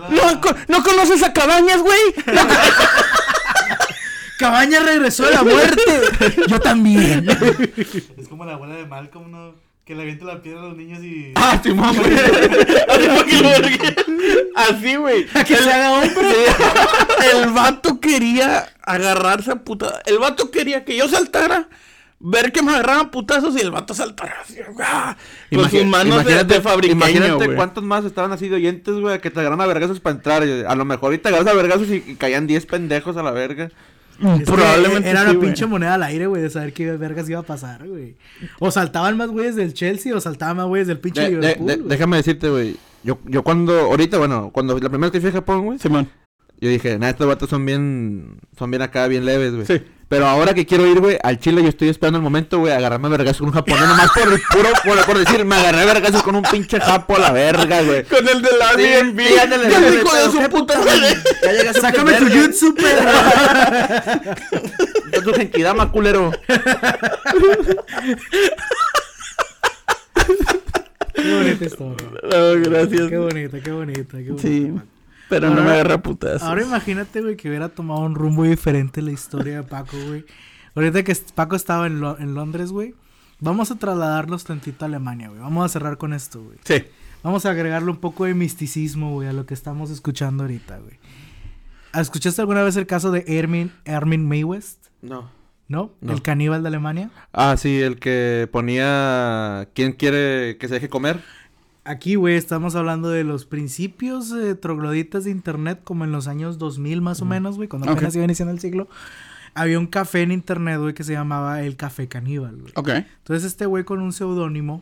¿No, ¿no conoces a Cabañas, güey? No Cabaña regresó de la muerte. Yo también. Es como la abuela de Malcolm, ¿no? Que le avienta la piedra a los niños y. ah, Simón, *laughs* güey. Así que güey. que se haga hombre. El vato quería agarrarse a puta. El vato quería que yo saltara, ver que me agarraran putazos y el vato saltara así. ¡ah! Con sus Imagi- manos de, de fabriqueño, imagínate cuántos más estaban así de oyentes, güey, que te agarran a vergazos para entrar. A lo mejor ahorita agarras a vergazos y, y caían 10 pendejos a la verga. Es que Probablemente Era sí, una pinche moneda al aire, güey, de saber qué vergas iba a pasar, güey. O saltaban más güeyes del Chelsea o saltaban más güeyes del pinche De- de- Liverpool. de- déjame decirte, güey. Yo, yo cuando, ahorita, bueno, cuando la primera vez que fui a Japón, güey, Simón. yo dije, nada, estos vatos son bien, son bien acá, bien leves, güey. Sí. Pero ahora que quiero ir, güey, al Chile, yo estoy esperando el momento, güey, agarrarme a vergazos con un japonés, nomás por el puro, por, por decir, me agarré a vergazos con un pinche japo a la verga, güey. Con el de la Sí, Airbnb. sí, ándale, Ya ándale, hijo de su puta puta madre. Ya llegas a Sácame tu jutsu, perro. Tu *laughs* genkidama, culero. Qué bonita historia. No, gracias. Qué bonita, qué bonita, qué bonita. Sí, pero no Ahora- me agarra putazos. Ahora imagínate, güey, que hubiera tomado un rumbo diferente la historia de Paco, güey. Ahorita que Paco estaba en, Lo- en Londres, güey. Vamos a trasladarlos tantito a Alemania, güey. Vamos a cerrar con esto, güey. Sí. Vamos a agregarle un poco de misticismo, güey, a lo que estamos escuchando ahorita, güey. ¿Escuchaste alguna vez el caso de Ermin, Ermin Maywest? No. ¿No? No. El caníbal de Alemania. Ah, sí, el que ponía... ¿Quién quiere que se deje comer? Aquí, güey, estamos hablando de los principios eh, trogloditas de internet, como en los años 2000 más o menos, güey, cuando apenas iba iniciando el siglo. Había un café en internet, güey, que se llamaba el Café Caníbal, güey. Ok. Entonces este güey con un seudónimo,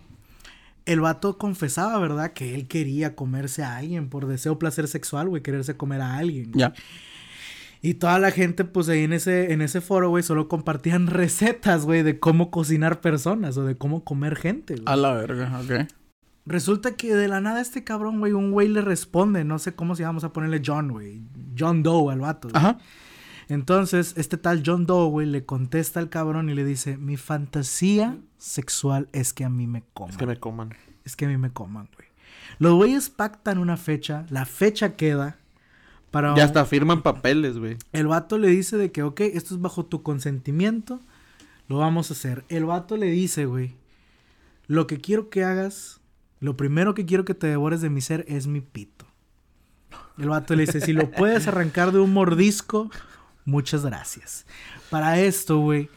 el vato confesaba, ¿verdad? Que él quería comerse a alguien por deseo placer sexual, güey, quererse comer a alguien. Ya. Y toda la gente, pues ahí en ese, en ese foro, güey, solo compartían *laughs* recetas, güey, de cómo cocinar personas o de cómo comer gente, güey. A la verga, ok. Resulta que de la nada este cabrón, güey, un güey le responde, no sé cómo se llama, vamos a ponerle John, güey. John Doe al vato. güey. Ajá. Entonces, este tal John Doe, güey, le contesta al cabrón y le dice, mi fantasía sexual es que a mí me coman. Es que me coman. Es que a mí me coman, güey. Los güeyes pactan una fecha, la fecha queda para... Ya hasta firman papeles, güey. El vato le dice de que, ok, esto es bajo tu consentimiento, lo vamos a hacer. El vato le dice, güey, lo que quiero que hagas, lo primero que quiero que te devores de mi ser es mi pito. El vato le dice, si lo puedes arrancar de un mordisco, muchas gracias. Para esto, güey,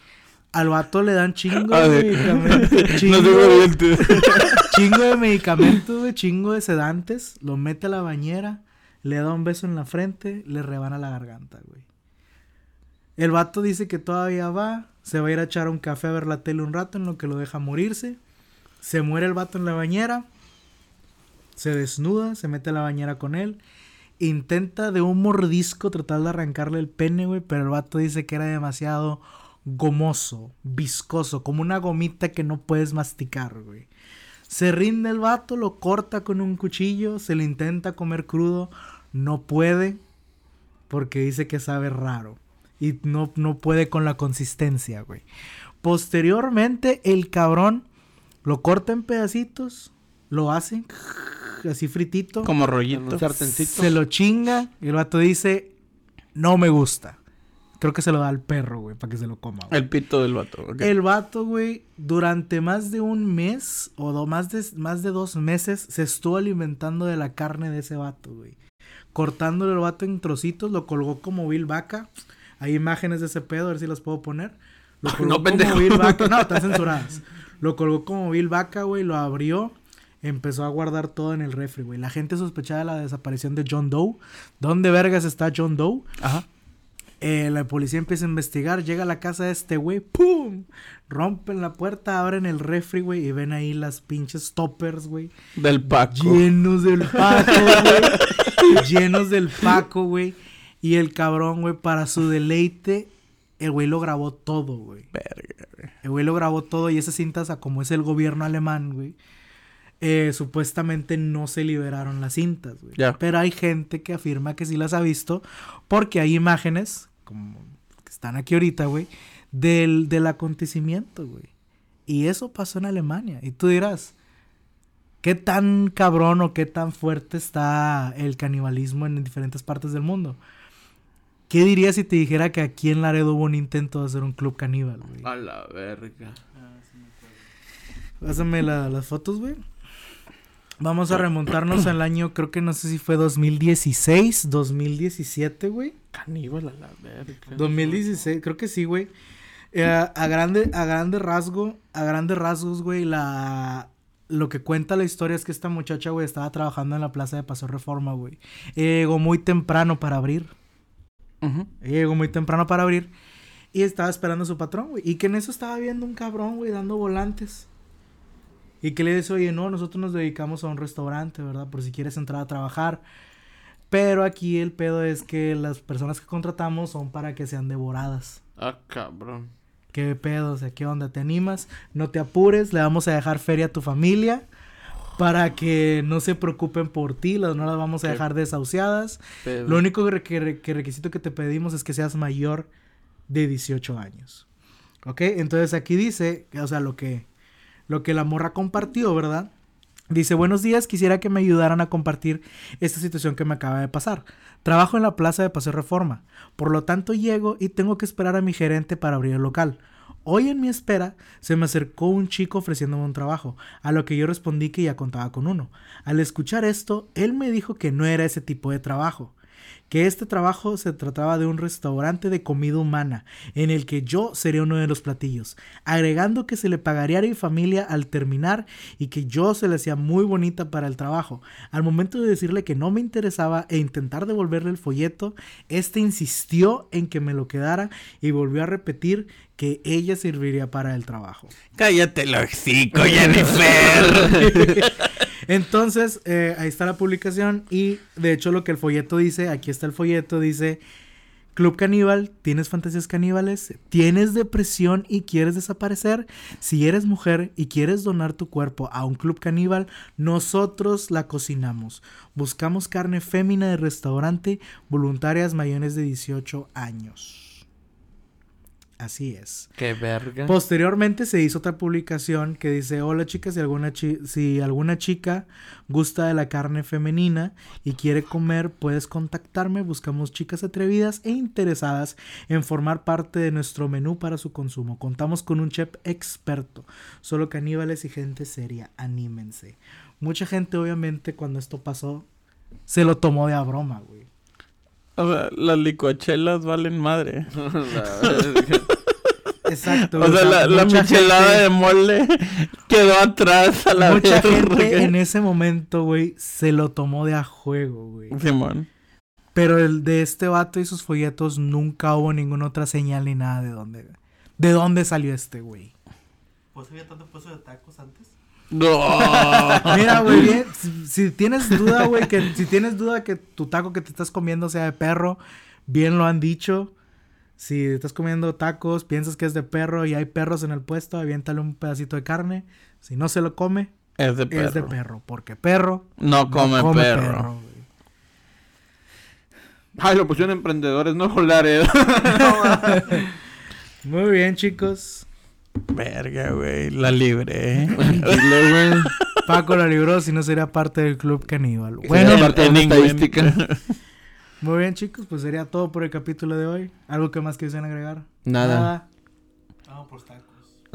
al vato le dan chingo de medicamentos. *laughs* Chingo, No tengo dientes. *laughs* chingo de medicamentos, güey, chingo de sedantes, lo mete a la bañera, le da un beso en la frente, le rebana la garganta, güey. El vato dice que todavía va, se va a ir a echar un café a ver la tele un rato en lo que lo deja morirse. Se muere el vato en la bañera, se desnuda, se mete a la bañera con él. Intenta de un mordisco tratar de arrancarle el pene, güey, pero el vato dice que era demasiado gomoso, viscoso, como una gomita que no puedes masticar, güey. Se rinde el vato, lo corta con un cuchillo, se le intenta comer crudo, no puede, porque dice que sabe raro. Y no, no puede con la consistencia, güey. Posteriormente, el cabrón lo corta en pedacitos, lo hace así fritito. Como En rollito. un sartencito. Se lo chinga y el vato dice, no me gusta. Creo que se lo da al perro, güey, para que se lo coma. güey. El pito del vato. ok. El vato, güey, durante más de un mes o do- más, de, más de dos meses se estuvo alimentando de la carne de ese vato, güey. Cortándole el vato en trocitos, lo colgó como Bill Vaca. Hay imágenes de ese pedo, a ver si las puedo poner. Lo *laughs* colgó No, como pendejo. Bill Vaca. No, están censuradas. Lo colgó como Bill Vaca, güey, lo abrió. Empezó a guardar todo en el refri, güey. La gente sospechaba de la desaparición de John Doe. ¿Dónde vergas está John Doe? Ajá. Eh, la policía empieza a investigar, llega a la casa de este güey, ¡pum! Rompen la puerta, abren el refri, güey, y ven ahí las pinches toppers, güey. Del Paco. Llenos del Paco, güey. *laughs* llenos del Paco, güey. Y el cabrón, güey, para su deleite, el güey lo grabó todo, güey. Verga, güey. El güey lo grabó todo y esas cintas, a como es el gobierno alemán, güey. Eh, supuestamente no se liberaron las cintas, güey. Pero hay gente que afirma que sí las ha visto porque hay imágenes, como que están aquí ahorita, güey, del, del acontecimiento, güey. Y eso pasó en Alemania. Y tú dirás, ¿qué tan cabrón o qué tan fuerte está el canibalismo en diferentes partes del mundo? ¿Qué dirías si te dijera que aquí en Laredo hubo un intento de hacer un club caníbal, güey? A la verga. Pásame la- las fotos, güey. Vamos a remontarnos al año, creo que no sé si fue 2016, 2017, güey. Caníbal a la verga. 2016, creo que sí, güey. Eh, a grande, a grande rasgo, a grandes rasgos, güey, la lo que cuenta la historia es que esta muchacha, güey, estaba trabajando en la plaza de Paso Reforma, güey. Llegó muy temprano para abrir. Ella Llegó muy temprano para abrir. Y estaba esperando a su patrón, güey. Y que en eso estaba viendo un cabrón, güey, dando volantes. Y que le dice, oye, no, nosotros nos dedicamos a un restaurante, ¿verdad? Por si quieres entrar a trabajar. Pero aquí el pedo es que las personas que contratamos son para que sean devoradas. Ah, cabrón. ¿Qué pedo? O sea, ¿qué onda? ¿Te animas? No te apures, le vamos a dejar feria a tu familia para que no se preocupen por ti, las- no las vamos a dejar desahuciadas. Pedo. Lo único que, que- que requisito que te pedimos es que seas mayor de 18 años. ¿Ok? Entonces aquí dice, que, o sea, lo que, lo que la morra compartió, ¿verdad? Dice, buenos días, quisiera que me ayudaran a compartir esta situación que me acaba de pasar. Trabajo en la plaza de Paseo Reforma, por lo tanto llego y tengo que esperar a mi gerente para abrir el local. Hoy en mi espera se me acercó un chico ofreciéndome un trabajo, a lo que yo respondí que ya contaba con uno. Al escuchar esto, él me dijo que no era ese tipo de trabajo, que este trabajo se trataba de un restaurante de comida humana, en el que yo sería uno de los platillos, agregando que se le pagaría a mi familia al terminar y que yo se le hacía muy bonita para el trabajo. Al momento de decirle que no me interesaba e intentar devolverle el folleto, este insistió en que me lo quedara y volvió a repetir que ella serviría para el trabajo. Cállate el hocico, Jennifer. *laughs* Entonces, eh, ahí está la publicación y de hecho lo que el folleto dice, aquí está el folleto, dice, Club Caníbal, ¿tienes fantasías caníbales? ¿Tienes depresión y quieres desaparecer? Si eres mujer y quieres donar tu cuerpo a un club caníbal, nosotros la cocinamos. Buscamos carne fémina de restaurante, voluntarias mayores de 18 años. Así es. Qué verga. Posteriormente se hizo otra publicación que dice, hola chicas, si alguna, chi- si alguna chica gusta de la carne femenina y quiere comer, puedes contactarme. Buscamos chicas atrevidas e interesadas en formar parte de nuestro menú para su consumo. Contamos con un chef experto. Solo caníbales y gente seria. Anímense. Mucha gente, obviamente, cuando esto pasó, se lo tomó de a broma, güey. O sea, las licuachelas valen madre. *laughs* *laughs* Exacto. O sea, la, la michelada gente- de mole *laughs* quedó atrás a la Mucha verga. gente en ese momento, güey, se lo tomó de a juego, güey. Simón. Pero el de este vato y sus folletos nunca hubo ninguna otra señal ni nada de dónde. ¿De dónde salió este, güey? ¿Pues había tanto puesto de tacos antes? No. *laughs* Mira, güey, *laughs* bien, si, si tienes duda, güey, que si tienes duda que tu taco que te estás comiendo sea de perro, bien lo han dicho. Si estás comiendo tacos, piensas que es de perro y hay perros en el puesto, aviéntale un pedacito de carne. Si no se lo come, Es de perro. es de perro, porque perro No come, no perro. güey. Ay, lo pusieron emprendedores, no Laredo. *laughs* Muy bien, chicos. Verga, güey. La libré. *laughs* Paco la libró, si no sería parte del club caníbal. Bueno, en- parte de en estadística. *laughs* muy bien, chicos, pues sería todo por el capítulo de hoy. ¿Algo que más quisiesen agregar? Nada. Vamos por tacos.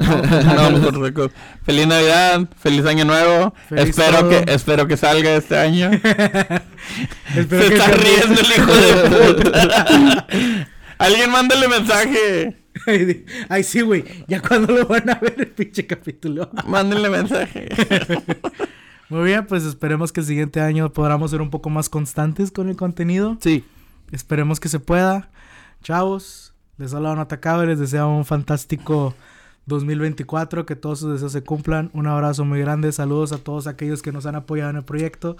*laughs* no, por supuesto. Feliz Navidad, feliz Año Nuevo. Feliz espero todo. que espero que salga este año. Espero Se que está riendo el hijo de puta. Alguien mándale mensaje. *laughs* Ay, sí, güey. Ya cuando lo van a ver el pinche capítulo. *laughs* Mándenle mensaje. *laughs* Muy bien, pues esperemos que el siguiente año podamos ser un poco más constantes con el contenido. Sí. Esperemos que se pueda. Chavos, les habla un atacado y les deseo un fantástico 2024. Que todos sus deseos se cumplan. Un abrazo muy grande. Saludos a todos aquellos que nos han apoyado en el proyecto.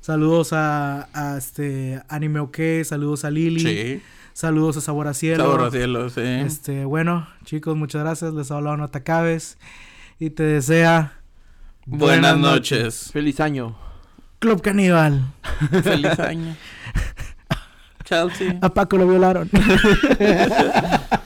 Saludos a, a este Anime OK. Saludos a Lili. Sí. Saludos a Sabor a Cielo. Sabor a cielo, sí. Este, bueno, chicos, muchas gracias. Les habla un atacabes. Y te desea. Buenas noches. Feliz año. Club Caníbal. *laughs* Feliz año. *laughs* Chelsea. A Paco lo violaron. *laughs*